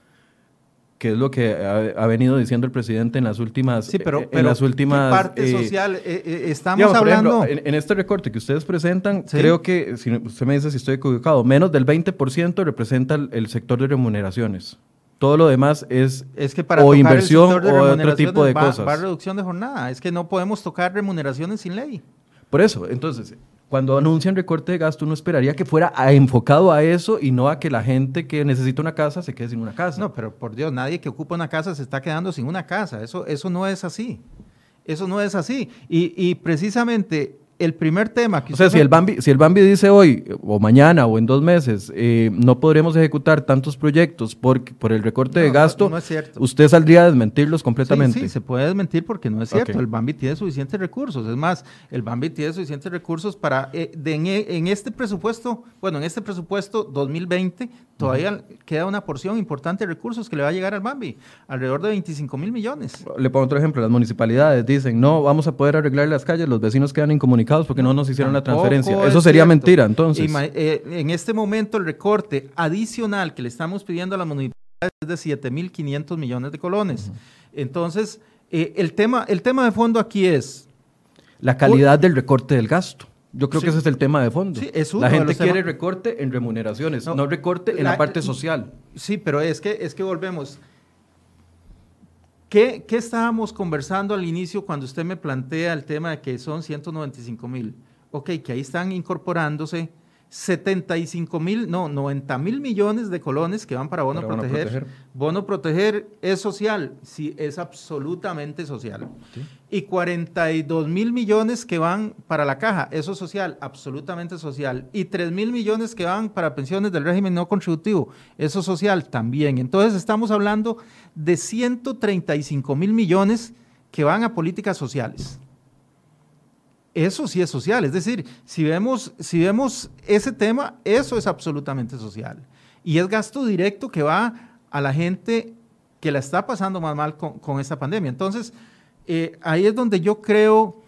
que es lo que ha, venido diciendo el presidente en las últimas sí, pero, en las últimas parte eh, social eh, eh, estamos hablando en, este recorte que ustedes presentan creo que si usted me dice si estoy equivocado menos del 20% representa el, sector de remuneraciones. Todo lo demás es, es que para o inversión o otro tipo de cosas. va reducción de jornada. Es que no podemos tocar remuneraciones sin ley por eso, entonces, cuando anuncian recorte de gasto, uno esperaría que fuera enfocado a eso y no a que la gente que necesita una casa se quede sin una casa. No, pero por Dios, nadie que ocupa una casa se está quedando sin una casa. Eso, eso no es así. Eso no es así. Y, precisamente el primer tema que... O sea, si el, Bambi, si el Bambi dice hoy, o mañana, o en dos meses, eh, no podremos ejecutar tantos proyectos por, por el recorte de gasto, usted saldría a desmentirlos completamente. Sí, sí, se puede desmentir porque no es cierto. El Bambi tiene suficientes recursos. Es más, el Bambi tiene suficientes recursos para... Eh, en, este presupuesto, bueno, en este presupuesto 2020, todavía queda una porción importante de recursos que le va a llegar al Bambi, alrededor de 25 mil millones. Le pongo otro ejemplo, las municipalidades dicen, no, vamos a poder arreglar las calles, los vecinos quedan incomunicados porque no nos hicieron la transferencia. Eso sería mentira, entonces. Eh, en este momento el recorte adicional que le estamos pidiendo a la municipalidad es de 7.500 millones de colones. Entonces, eh, el, tema, el tema de fondo aquí es... La calidad del recorte del gasto. Yo creo que ese es el tema de fondo. la gente quiere recorte en remuneraciones, no, recorte en la, parte social. Sí, pero es que, es que volvemos. ¿Qué, estábamos conversando al inicio cuando usted me plantea el tema de que son 195 mil? Ok, que ahí están incorporándose 75 mil, no, 90 mil millones de colones que van para bono, proteger. bono proteger. es social, sí, es absolutamente social. Y 42 mil millones que van para la caja, eso es social, absolutamente social. Y 3 mil millones que van para pensiones del régimen no contributivo, eso es social también. Entonces estamos hablando de 135 mil millones que van a políticas sociales. Eso sí es social, es decir, si vemos, si vemos ese tema, eso es absolutamente social. Y es gasto directo que va a la gente que la está pasando más mal con, esta pandemia. Entonces, eh, ahí es donde yo creo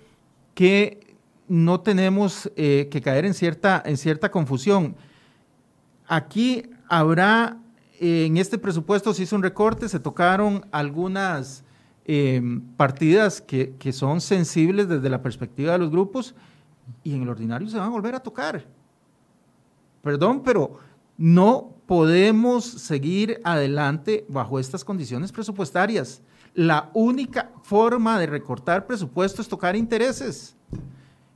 que no tenemos eh, que caer en cierta, en cierta confusión. Aquí habrá en este presupuesto se hizo un recorte, se tocaron algunas em, partidas que, son sensibles desde la perspectiva de los grupos y en el ordinario se van a volver a tocar. Perdón, pero no podemos seguir adelante bajo estas condiciones presupuestarias. La única forma de recortar presupuesto es tocar intereses.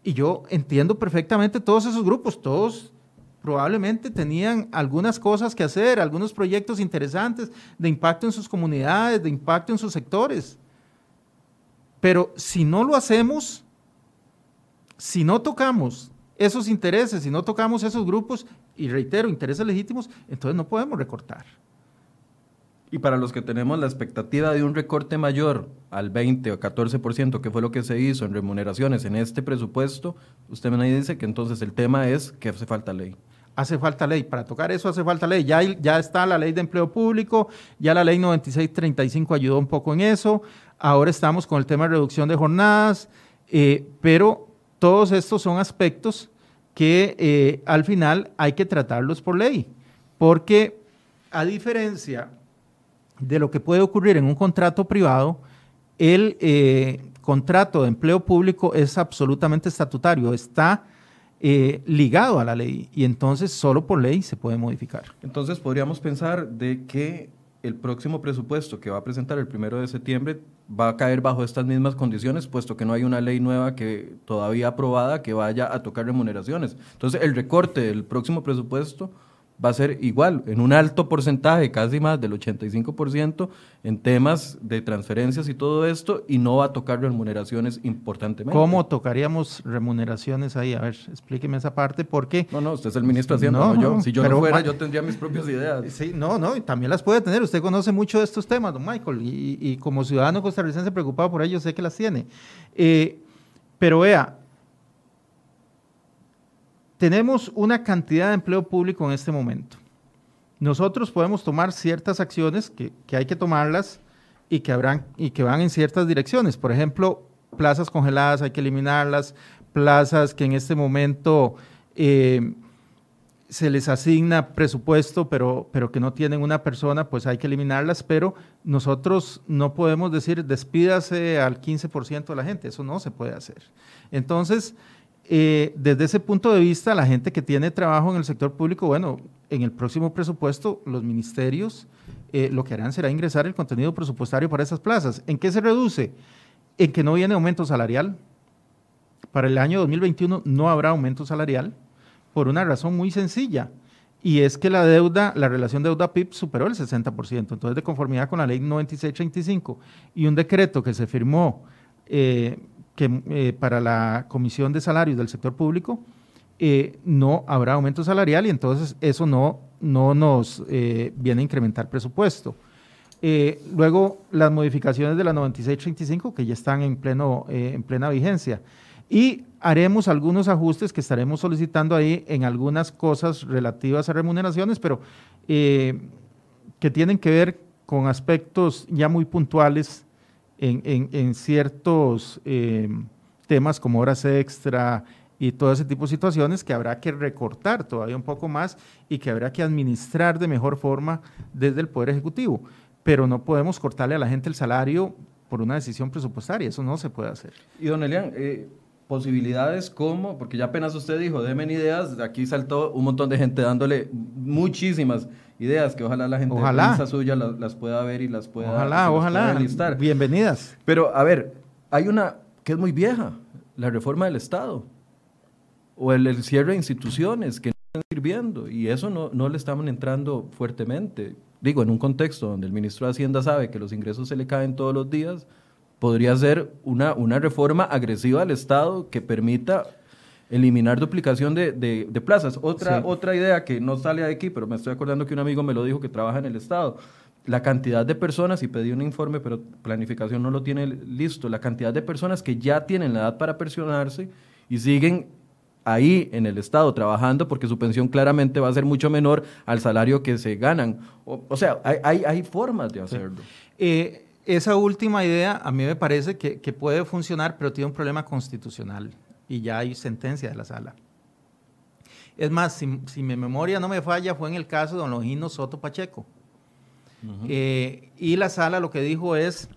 Y yo entiendo perfectamente todos esos grupos, todos probablemente tenían algunas cosas que hacer, algunos proyectos interesantes de impacto en sus comunidades, de impacto en sus sectores. Pero si no lo hacemos, si no tocamos esos intereses, si no tocamos esos grupos, y reitero, intereses legítimos, entonces no podemos recortar. Y para los que tenemos la expectativa de un recorte mayor al 20 o 14%, que fue lo que se hizo en remuneraciones en este presupuesto, usted me dice que entonces el tema es que hace falta ley hace falta ley. Para tocar eso hace falta ley. Ya, ya está la ley de empleo público, ya la ley 9635 ayudó un poco en eso. Ahora estamos con el tema de reducción de jornadas, eh, pero todos estos son aspectos que eh, al final hay que tratarlos por ley, porque a diferencia de lo que puede ocurrir en un contrato privado, el eh, contrato de empleo público es absolutamente estatutario, está eh, ligado a la ley y entonces solo por ley se puede modificar. Entonces podríamos pensar de que el próximo presupuesto que va a presentar el primero de septiembre va a caer bajo estas mismas condiciones, puesto que no hay una ley nueva que todavía aprobada que vaya a tocar remuneraciones. Entonces el recorte del próximo presupuesto va a ser igual, en un alto porcentaje, casi más del 85%, en temas de transferencias y todo esto, y no va a tocar remuneraciones importantemente. ¿Cómo tocaríamos remuneraciones ahí? A ver, explíqueme esa parte, porque... No, no, usted es el ministro haciendo, no, yo. Si yo no fuera, yo tendría mis propias ideas. Sí, no, no, y también las puede tener. Usted conoce mucho de estos temas, don Michael, y, como ciudadano costarricense preocupado por ello, sé que las tiene. Eh, pero vea, tenemos una cantidad de empleo público en este momento. Nosotros podemos tomar ciertas acciones que, hay que tomarlas y que, van en ciertas direcciones. Por ejemplo, plazas congeladas hay que eliminarlas, plazas que en este momento eh, se les asigna presupuesto, pero, pero que no tienen una persona, pues hay que eliminarlas, pero nosotros no podemos decir despídase al 15% de la gente, eso no se puede hacer. Entonces, eh, desde ese punto de vista, la gente que tiene trabajo en el sector público, bueno, en el próximo presupuesto, los ministerios eh, lo que harán será ingresar el contenido presupuestario para esas plazas. ¿En qué se reduce? En que no viene aumento salarial. Para el año 2021 no habrá aumento salarial por una razón muy sencilla. Y es que la deuda, la relación deuda-PIB superó el 60%. Entonces, de conformidad con la ley 9635 y un decreto que se firmó eh, que eh, para la Comisión de Salarios del sector público eh, no habrá aumento salarial y entonces eso no, no nos eh, viene a incrementar presupuesto. luego, las modificaciones de la 9635 que ya están en, pleno, en plena vigencia. Y haremos algunos ajustes que estaremos solicitando ahí en algunas cosas relativas a remuneraciones, pero que tienen que ver con aspectos ya muy puntuales en, ciertos eh, temas como horas extra y todo ese tipo de situaciones que habrá que recortar todavía un poco más y que habrá que administrar de mejor forma desde el Poder Ejecutivo. Pero no podemos cortarle a la gente el salario por una decisión presupuestaria, eso no se puede hacer. Y don Elian, eh, posibilidades como, porque ya apenas usted dijo, denme ideas, aquí saltó un montón de gente dándole muchísimas ideas que ojalá la gente ojalá. suya las, pueda ver y las pueda, ojalá, ojalá. listar. Bienvenidas. Pero a ver, hay una que es muy vieja, la reforma del Estado o el, cierre de instituciones que no están sirviendo y eso no, no le estamos entrando fuertemente. Digo, en un contexto donde el ministro de Hacienda sabe que los ingresos se le caen todos los días, podría ser una, una reforma agresiva al Estado que permita eliminar duplicación de, de, plazas. Otra, otra idea que no sale de aquí, pero me estoy acordando que un amigo me lo dijo que trabaja en el Estado. La cantidad de personas, y pedí un informe, pero planificación no lo tiene listo, la cantidad de personas que ya tienen la edad para pensionarse y siguen ahí en el Estado trabajando porque su pensión claramente va a ser mucho menor al salario que se ganan. O, sea, hay, hay, hay, formas de hacerlo. Eh, esa última idea a mí me parece que, puede funcionar, pero tiene un problema constitucional y ya hay sentencia de la sala. Es más, si, mi memoria no me falla, fue en el caso de don Longino Soto Pacheco. Eh, y la sala lo que dijo es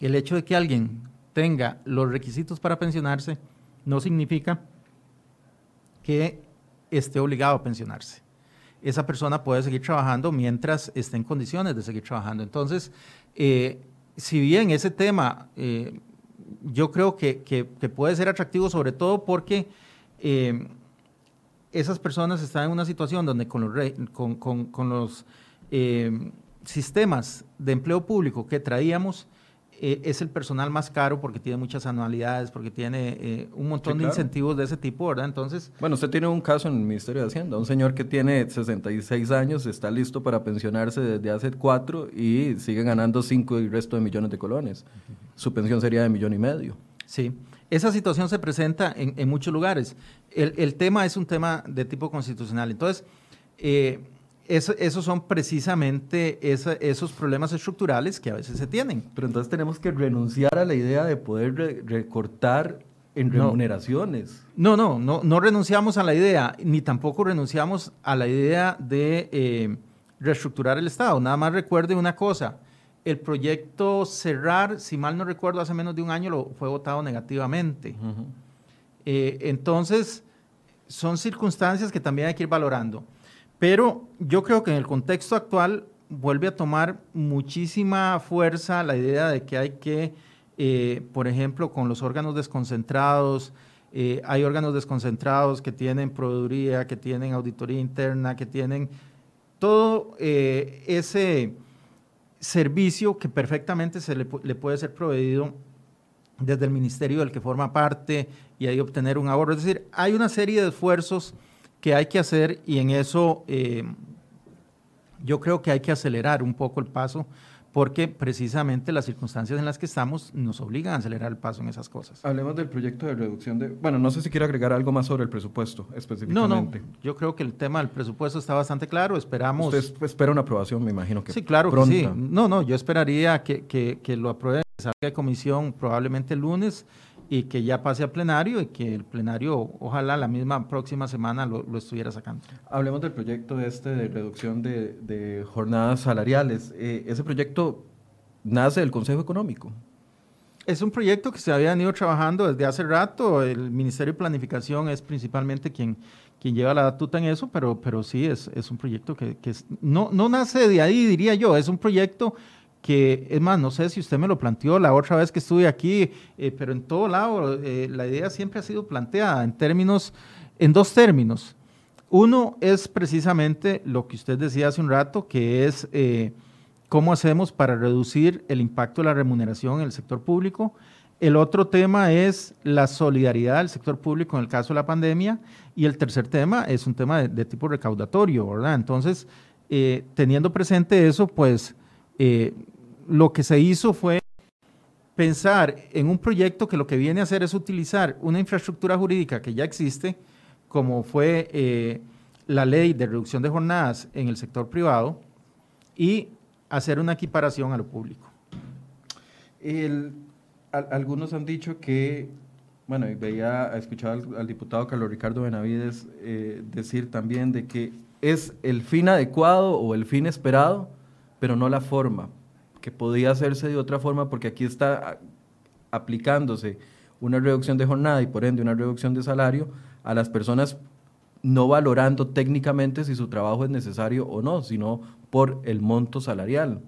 el hecho de que alguien tenga los requisitos para pensionarse no significa que esté obligado a pensionarse. Esa persona puede seguir trabajando mientras esté en condiciones de seguir trabajando. Entonces, eh, si bien ese tema eh, yo creo que, puede ser atractivo, sobre todo porque eh, esas personas están en una situación donde con los, con los sistemas de empleo público que traíamos, eh, es el personal más caro porque tiene muchas anualidades, porque tiene eh, un montón de incentivos de ese tipo, ¿verdad? Entonces... Bueno, usted tiene un caso en el Ministerio de Hacienda, un señor que tiene 66 años, está listo para pensionarse desde hace cuatro y sigue ganando cinco y resto de millones de colones. Su pensión sería de millón y medio. Sí, esa situación se presenta en, muchos lugares. El, el, tema es un tema de tipo constitucional. Entonces, eh, esos son precisamente esos problemas estructurales que a veces se tienen. Pero entonces tenemos que renunciar a la idea de poder recortar en remuneraciones. No, no, no, no renunciamos a la idea, ni tampoco renunciamos a la idea de eh, reestructurar el Estado. Nada más recuerde una cosa, el proyecto Cerrar, si mal no recuerdo, hace menos de un año lo fue votado negativamente. Eh, entonces, son circunstancias que también hay que ir valorando. Pero yo creo que en el contexto actual vuelve a tomar muchísima fuerza la idea de que hay que, eh, por ejemplo, con los órganos desconcentrados, eh, hay órganos desconcentrados que tienen proveeduría, que tienen auditoría interna, que tienen todo eh, ese servicio que perfectamente se le, le, puede ser proveído desde el ministerio del que forma parte y ahí obtener un ahorro. Es decir, hay una serie de esfuerzos que hay que hacer y en eso eh, yo creo que hay que acelerar un poco el paso porque precisamente las circunstancias en las que estamos nos obligan a acelerar el paso en esas cosas. Hablemos del proyecto de reducción de... Bueno, no sé si quiere agregar algo más sobre el presupuesto específicamente. No, no, yo creo que el tema del presupuesto está bastante claro, esperamos... Usted espera una aprobación, me imagino que Sí, claro que sí. No, no, yo esperaría que, que, que lo apruebe, salga de comisión probablemente el lunes y que ya pase a plenario y que el plenario, ojalá la misma próxima semana lo, estuviera sacando. Hablemos del proyecto este de reducción de, jornadas salariales. Eh, ese proyecto nace del Consejo Económico. Es un proyecto que se había ido trabajando desde hace rato. El Ministerio de Planificación es principalmente quien, quien lleva la batuta en eso, pero, pero sí es, es un proyecto que, que no, no nace de ahí, diría yo. Es un proyecto que es más, no sé si usted me lo planteó la otra vez que estuve aquí, eh, pero en todo lado eh, la idea siempre ha sido planteada en términos, en dos términos. Uno es precisamente lo que usted decía hace un rato, que es eh, cómo hacemos para reducir el impacto de la remuneración en el sector público. El otro tema es la solidaridad del sector público en el caso de la pandemia. Y el tercer tema es un tema de, tipo recaudatorio, ¿verdad? Entonces, teniendo presente eso, pues lo que se hizo fue pensar en un proyecto que lo que viene a hacer es utilizar una infraestructura jurídica que ya existe, como fue eh, la ley de reducción de jornadas en el sector privado, y hacer una equiparación a lo público. algunos han dicho que, bueno, veía, escuchado al, al diputado Carlos Ricardo Benavides eh, decir también de que es el fin adecuado o el fin esperado, pero no la forma, que podía hacerse de otra forma porque aquí está aplicándose una reducción de jornada y por ende una reducción de salario a las personas no valorando técnicamente si su trabajo es necesario o no, sino por el monto salarial.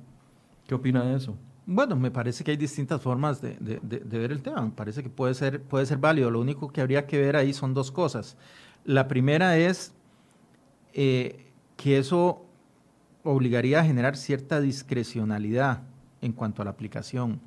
¿Qué opina de eso? Bueno, me parece que hay distintas formas de, ver el tema. Me parece que puede ser, puede ser válido. Lo único que habría que ver ahí son dos cosas. La primera es eh, que eso obligaría a generar cierta discrecionalidad en cuanto a la aplicación.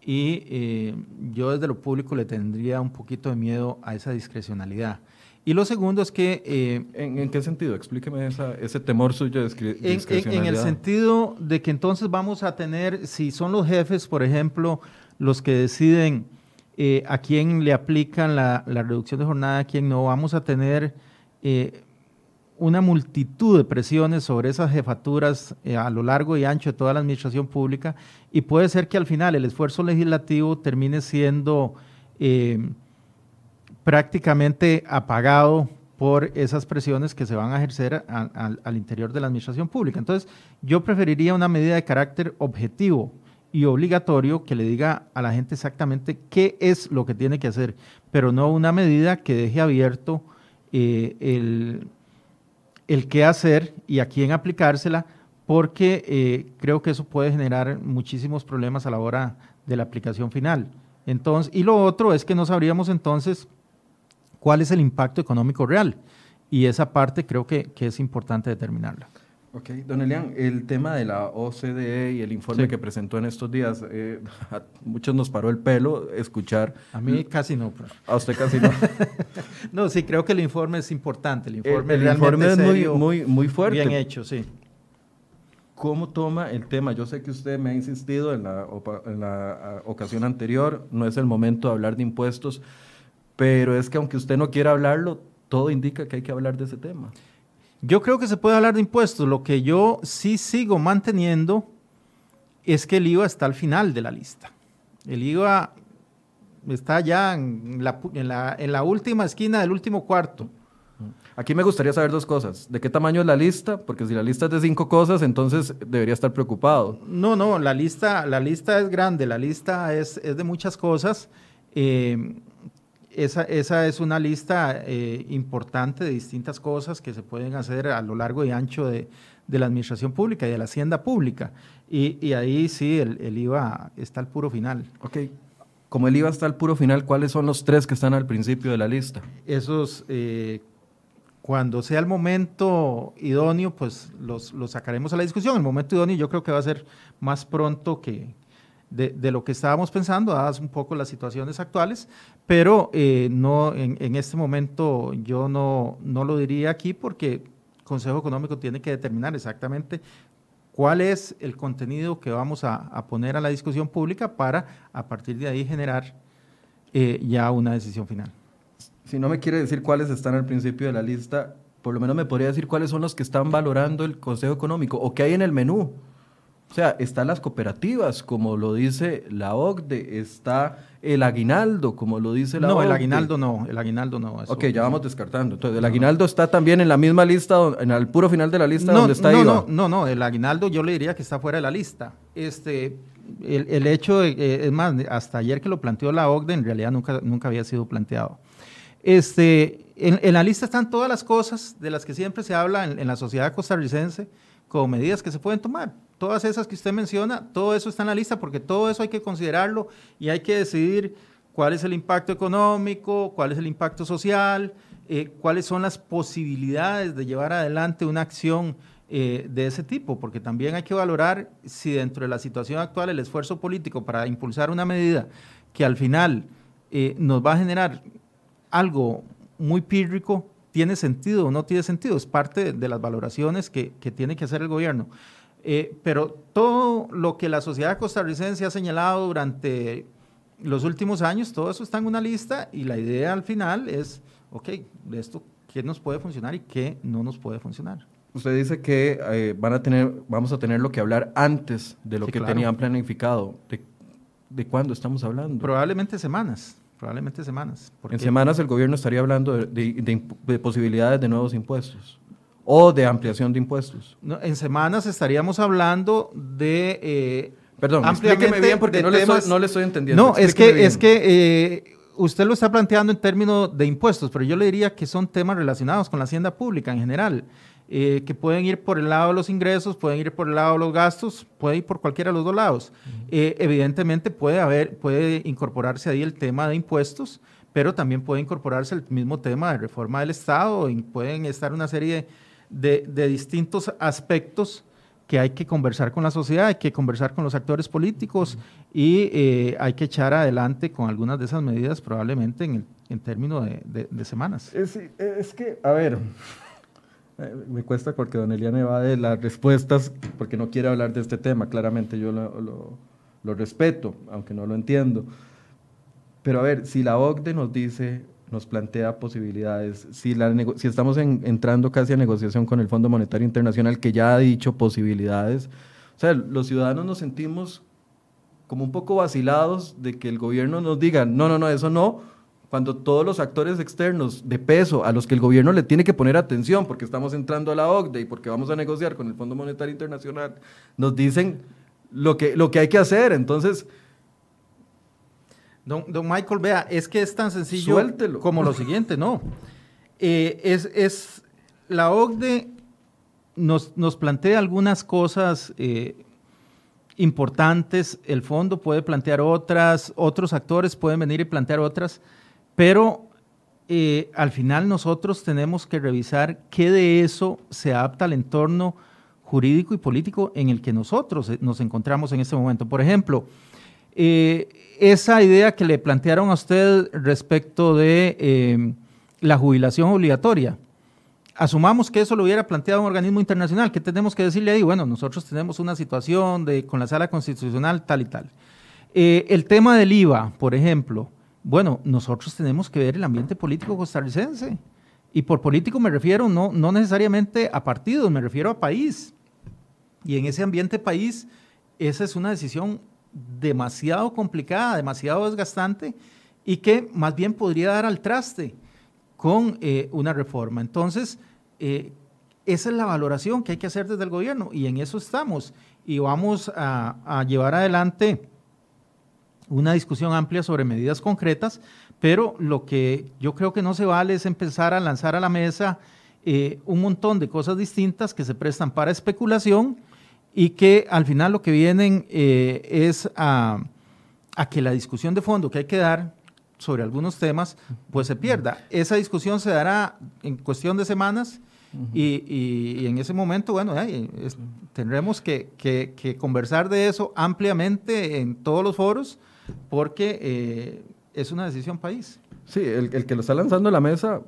Y eh, yo desde lo público le tendría un poquito de miedo a esa discrecionalidad. Y lo segundo es que... Eh, ¿En, qué sentido? Explíqueme ese temor suyo de discrecionalidad. En, el sentido de que entonces vamos a tener, si son los jefes, por ejemplo, los que deciden eh, a quién le aplican la, reducción de jornada, a quién no, vamos a tener eh, una multitud de presiones sobre esas jefaturas a lo largo y ancho de toda la administración pública y puede ser que al final el esfuerzo legislativo termine siendo prácticamente apagado por esas presiones que se van a ejercer al interior de la administración pública. Entonces, yo preferiría una medida de carácter objetivo y obligatorio que le diga a la gente exactamente qué es lo que tiene que hacer, pero no una medida que deje abierto eh, el, el, qué hacer y a quién aplicársela, porque eh, creo que eso puede generar muchísimos problemas a la hora de la aplicación final. Entonces, y lo otro es que no sabríamos entonces cuál es el impacto económico real. Y esa parte creo que, es importante determinarla. Ok, don Elian, el tema de la OCDE y el informe que presentó en estos días, eh, a muchos nos paró el pelo escuchar. A mí casi no. A usted casi no. (laughs) no, sí, creo que el informe es importante. El informe, el, informe es muy, muy, muy fuerte. Bien hecho, sí. ¿Cómo toma el tema? Yo sé que usted me ha insistido en la, en la ocasión anterior, no es el momento de hablar de impuestos, pero es que aunque usted no quiera hablarlo, todo indica que hay que hablar de ese tema. Yo creo que se puede hablar de impuestos. Lo que yo sí sigo manteniendo es que el IVA está al final de la lista. El IVA está ya en la, en la, última esquina del último cuarto. Aquí me gustaría saber dos cosas. ¿De qué tamaño es la lista? Porque si la lista es de cinco cosas, entonces debería estar preocupado. No, no, la lista, la lista es grande, la lista es, es de muchas cosas. Eh, esa, esa, es una lista eh, importante de distintas cosas que se pueden hacer a lo largo y ancho de, de la administración pública y de la hacienda pública. Y, y ahí sí, el, el, IVA está al puro final. Ok. Como el IVA está al puro final, ¿cuáles son los tres que están al principio de la lista? Esos, eh, cuando sea el momento idóneo, pues los, los sacaremos a la discusión. El momento idóneo yo creo que va a ser más pronto que, de, lo que estábamos pensando, dadas un poco las situaciones actuales, pero eh, no en, este momento yo no, no lo diría aquí porque Consejo Económico tiene que determinar exactamente cuál es el contenido que vamos a, poner a la discusión pública para a partir de ahí generar eh, ya una decisión final. Si no me quiere decir cuáles están al principio de la lista, por lo menos me podría decir cuáles son los que están valorando el Consejo Económico o qué hay en el menú. O sea, están las cooperativas, como lo dice la OCDE, está el aguinaldo, como lo dice la no, OCDE. No, el aguinaldo no, el aguinaldo no. ok, ya vamos descartando. Entonces, el aguinaldo está también en la misma lista, en el puro final de la lista donde está no, No, no, no, el aguinaldo yo le diría que está fuera de la lista. Este, el, hecho, de, eh, es más, hasta ayer que lo planteó la OCDE, en realidad nunca, nunca había sido planteado. Este, en, la lista están todas las cosas de las que siempre se habla en la sociedad costarricense como medidas que se pueden tomar todas esas que usted menciona, todo eso está en la lista porque todo eso hay que considerarlo y hay que decidir cuál es el impacto económico, cuál es el impacto social, eh, cuáles son las posibilidades de llevar adelante una acción eh, de ese tipo, porque también hay que valorar si dentro de la situación actual el esfuerzo político para impulsar una medida que al final eh, nos va a generar algo muy pírrico, tiene sentido o no tiene sentido, es parte de las valoraciones que, que tiene que hacer el gobierno. Eh, pero todo lo que la sociedad costarricense ha señalado durante los últimos años, todo eso está en una lista y la idea al final es, ok, de esto, ¿qué nos puede funcionar y qué no nos puede funcionar? Usted dice que eh, van a tener, vamos a tener lo que hablar antes de lo que tenían planificado. ¿De, ¿De, cuándo estamos hablando? Probablemente semanas, probablemente semanas. En semanas el gobierno estaría hablando de, de, posibilidades de nuevos impuestos o de ampliación de impuestos. No, en semanas estaríamos hablando de... Eh, Perdón, explíqueme bien porque no, le estoy, no, le estoy, entendiendo. No, es que, es que eh, usted lo está planteando en términos de impuestos, pero yo le diría que son temas relacionados con la hacienda pública en general. Eh, que pueden ir por el lado de los ingresos, pueden ir por el lado de los gastos, puede ir por cualquiera de los dos lados. Eh, evidentemente puede haber, puede incorporarse ahí el tema de impuestos, pero también puede incorporarse el mismo tema de reforma del Estado, y pueden estar una serie de, de, distintos aspectos que hay que conversar con la sociedad, hay que conversar con los actores políticos y eh, hay que echar adelante con algunas de esas medidas probablemente en, en términos de, de, semanas. Es, es que, a ver, (laughs) eh, me cuesta porque don Eliane va de las respuestas porque no quiere hablar de este tema. Claramente yo lo, lo, lo, respeto, aunque no lo entiendo. Pero a ver, si la OCDE nos dice, nos plantea posibilidades, si, la si estamos entrando casi a negociación con el Fondo Monetario Internacional que ya ha dicho posibilidades, o sea, los ciudadanos nos sentimos como un poco vacilados de que el gobierno nos diga, no, no, no, eso no, cuando todos los actores externos de peso a los que el gobierno le tiene que poner atención porque estamos entrando a la OCDE y porque vamos a negociar con el Fondo Monetario Internacional, nos dicen lo que, lo que hay que hacer. Entonces... Don, don Michael, vea, es que es tan sencillo como lo siguiente, ¿no? Eh, es, es, la OCDE nos, nos plantea algunas cosas eh, importantes, el fondo puede plantear otras, otros actores pueden venir y plantear otras, pero eh, al final nosotros tenemos que revisar qué de eso se adapta al entorno jurídico y político en el que nosotros nos encontramos en este momento. Por ejemplo, eh, esa idea que le plantearon a usted respecto de la jubilación obligatoria. Asumamos que eso lo hubiera planteado un organismo internacional. ¿Qué tenemos que decirle ahí? Bueno, nosotros tenemos una situación de, con la sala constitucional tal y tal. el tema del IVA, por ejemplo, bueno, nosotros tenemos que ver el ambiente político costarricense. Y por político me refiero no, no necesariamente a partidos, me refiero a país. Y en ese ambiente país, esa es una decisión demasiado complicada, demasiado desgastante y que más bien podría dar al traste con eh, una reforma. Entonces, eh, esa es la valoración que hay que hacer desde el gobierno y en eso estamos. Y vamos a, llevar adelante una discusión amplia sobre medidas concretas, pero lo que yo creo que no se vale es empezar a lanzar a la mesa eh, un montón de cosas distintas que se prestan para especulación y que al final lo que vienen eh, es a, que la discusión de fondo que hay que dar sobre algunos temas, pues se pierda. Esa discusión se dará en cuestión de semanas y, en ese momento, bueno, tendremos que, que, conversar de eso ampliamente en todos los foros porque eh, es una decisión país. Sí, el, que lo está lanzando a la mesa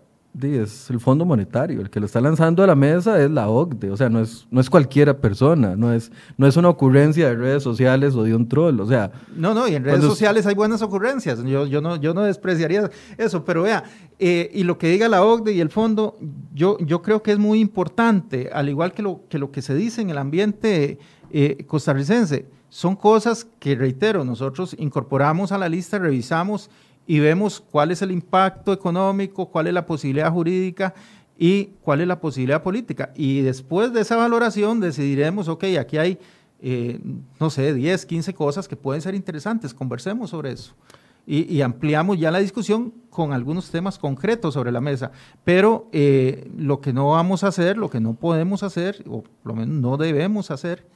es el Fondo Monetario, el que lo está lanzando a la mesa es la OCDE, o sea, no es, no es cualquiera persona, no es, no es una ocurrencia de redes sociales o de un troll, o sea... No, no, y en redes sociales hay buenas ocurrencias, yo, yo, no, yo no despreciaría eso, pero vea, eh, y lo que diga la OCDE y el fondo, yo, yo creo que es muy importante, al igual que lo que, lo que se dice en el ambiente eh, costarricense, son cosas que, reitero, nosotros incorporamos a la lista, revisamos y vemos cuál es el impacto económico, cuál es la posibilidad jurídica y cuál es la posibilidad política. Y después de esa valoración decidiremos, ok, aquí hay, eh, no sé, 10, 15 cosas que pueden ser interesantes, conversemos sobre eso. Y, ampliamos ya la discusión con algunos temas concretos sobre la mesa. Pero eh, lo que no vamos a hacer, lo que no podemos hacer, o por lo menos no debemos hacer,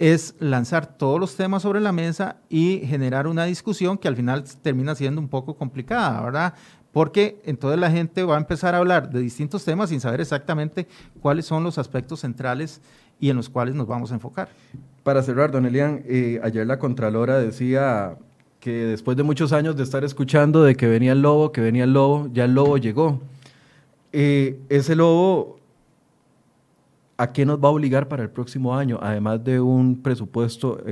es lanzar todos los temas sobre la mesa y generar una discusión que al final termina siendo un poco complicada, ¿verdad? Porque entonces la gente va a empezar a hablar de distintos temas sin saber exactamente cuáles son los aspectos centrales y en los cuales nos vamos a enfocar. Para cerrar, don Elian, eh, ayer la Contralora decía que después de muchos años de estar escuchando de que venía el lobo, que venía el lobo, ya el lobo llegó. Eh, ese lobo, ¿a qué nos va a obligar para el próximo año? Además de un presupuesto,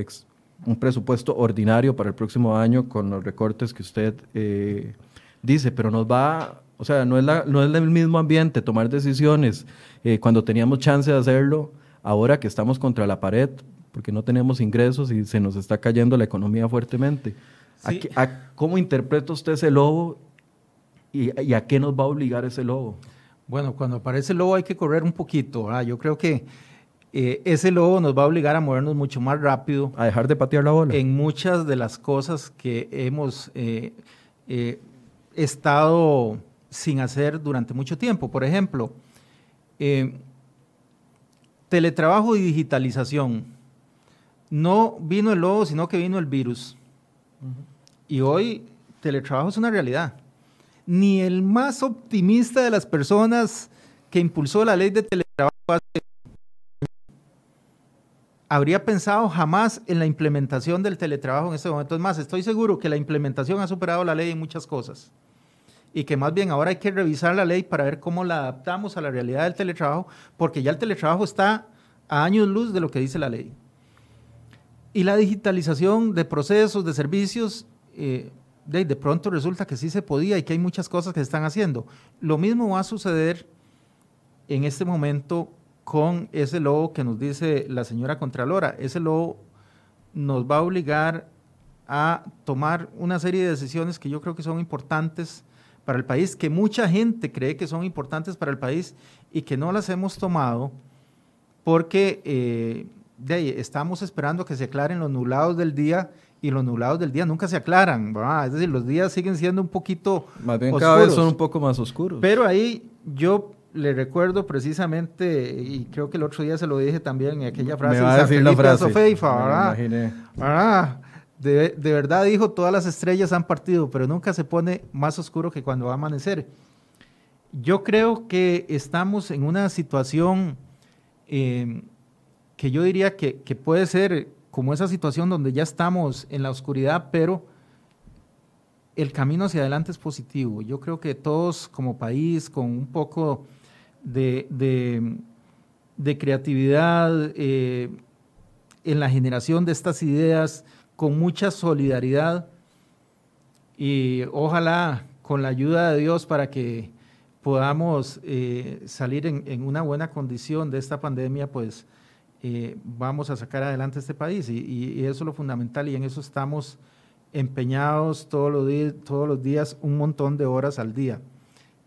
un presupuesto ordinario para el próximo año con los recortes que usted eh, dice, pero nos va, o sea, no es, la, no es el mismo ambiente tomar decisiones eh, cuando teníamos chance de hacerlo, ahora que estamos contra la pared, porque no tenemos ingresos y se nos está cayendo la economía fuertemente. ¿Cómo interpreta usted ese lobo y, a qué nos va a obligar ese lobo? Bueno, cuando aparece el lobo hay que correr un poquito. Yo creo que eh, ese lobo nos va a obligar a movernos mucho más rápido. A dejar de patear la bola. En muchas de las cosas que hemos eh, eh, estado sin hacer durante mucho tiempo. Por ejemplo, teletrabajo y digitalización. No vino el lobo, sino que vino el virus. Y hoy teletrabajo es una realidad. Ni el más optimista de las personas que impulsó la ley de teletrabajo habría pensado jamás en la implementación del teletrabajo en este momento. Es más, estoy seguro que la implementación ha superado la ley en muchas cosas y que más bien ahora hay que revisar la ley para ver cómo la adaptamos a la realidad del teletrabajo, porque ya el teletrabajo está a años luz de lo que dice la ley. Y la digitalización de procesos, de servicios, eh, de, de, pronto resulta que sí se podía y que hay muchas cosas que se están haciendo. Lo mismo va a suceder en este momento con ese lobo que nos dice la señora Contralora. Ese lobo nos va a obligar a tomar una serie de decisiones que yo creo que son importantes para el país, que mucha gente cree que son importantes para el país y que no las hemos tomado porque eh, estamos esperando que se aclaren los nublados del día y los nublados del día nunca se aclaran, es decir, los días siguen siendo un poquito Más bien cada vez son un poco más oscuros. Pero ahí yo le recuerdo precisamente, y creo que el otro día se lo dije también en aquella frase, Me va a decir la frase. ¿verdad? ¿verdad? De, de, verdad dijo, todas las estrellas han partido, pero nunca se pone más oscuro que cuando va a amanecer. Yo creo que estamos en una situación eh, que yo diría que, puede ser como esa situación donde ya estamos en la oscuridad, pero el camino hacia adelante es positivo. Yo creo que todos como país, con un poco de, creatividad eh, en la generación de estas ideas, con mucha solidaridad y ojalá con la ayuda de Dios para que podamos eh, salir en, en, una buena condición de esta pandemia, pues eh, vamos a sacar adelante este país y, eso es lo fundamental y en eso estamos empeñados todos los, días, todos los días un montón de horas al día.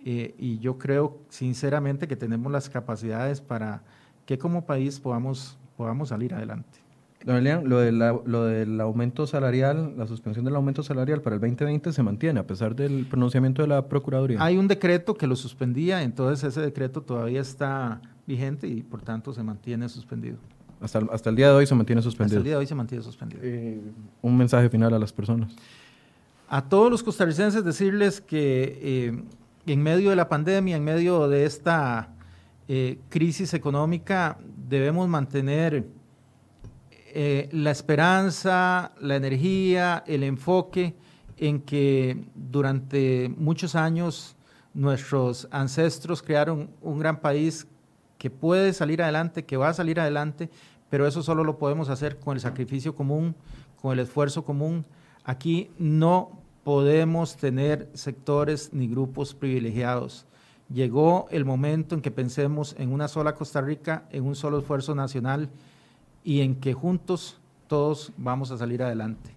Eh, y yo creo sinceramente que tenemos las capacidades para que como país podamos, podamos salir adelante. Don Elian, lo, de lo del aumento salarial, la suspensión del aumento salarial para el 2020 se mantiene a pesar del pronunciamiento de la Procuraduría. Hay un decreto que lo suspendía, entonces ese decreto todavía está vigente y por tanto se mantiene suspendido. Hasta, hasta el día de hoy se mantiene suspendido. Hasta el día de hoy se mantiene suspendido. Eh, un mensaje final a las personas. A todos los costarricenses decirles que eh, en medio de la pandemia, en medio de esta eh, crisis económica, debemos mantener la esperanza, la energía, el enfoque en que durante muchos años nuestros ancestros crearon un gran país que puede salir adelante, que va a salir adelante, pero eso solo lo podemos hacer con el sacrificio común, con el esfuerzo común. Aquí no podemos tener sectores ni grupos privilegiados. Llegó el momento en que pensemos en una sola Costa Rica, en un solo esfuerzo nacional y en que juntos todos vamos a salir adelante.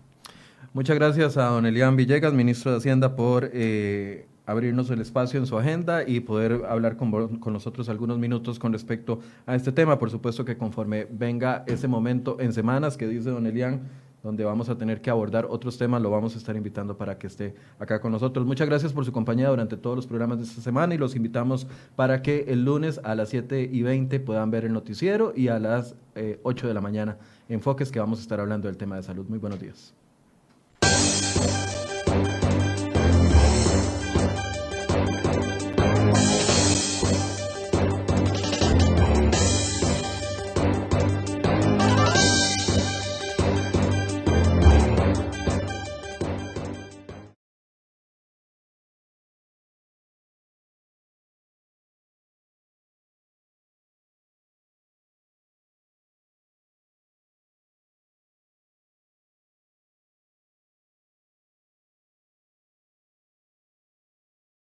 Muchas gracias a don Elian Villegas, ministro de Hacienda, por eh, abrirnos el espacio en su agenda y poder hablar con, con, nosotros algunos minutos con respecto a este tema. Por supuesto que conforme venga ese momento en semanas que dice don Elian, donde vamos a tener que abordar otros temas, lo vamos a estar invitando para que esté acá con nosotros. Muchas gracias por su compañía durante todos los programas de esta semana y los invitamos para que el lunes a las 7 y 20 puedan ver el noticiero y a las 8 eh, de la mañana enfoques que vamos a estar hablando del tema de salud. Muy buenos días.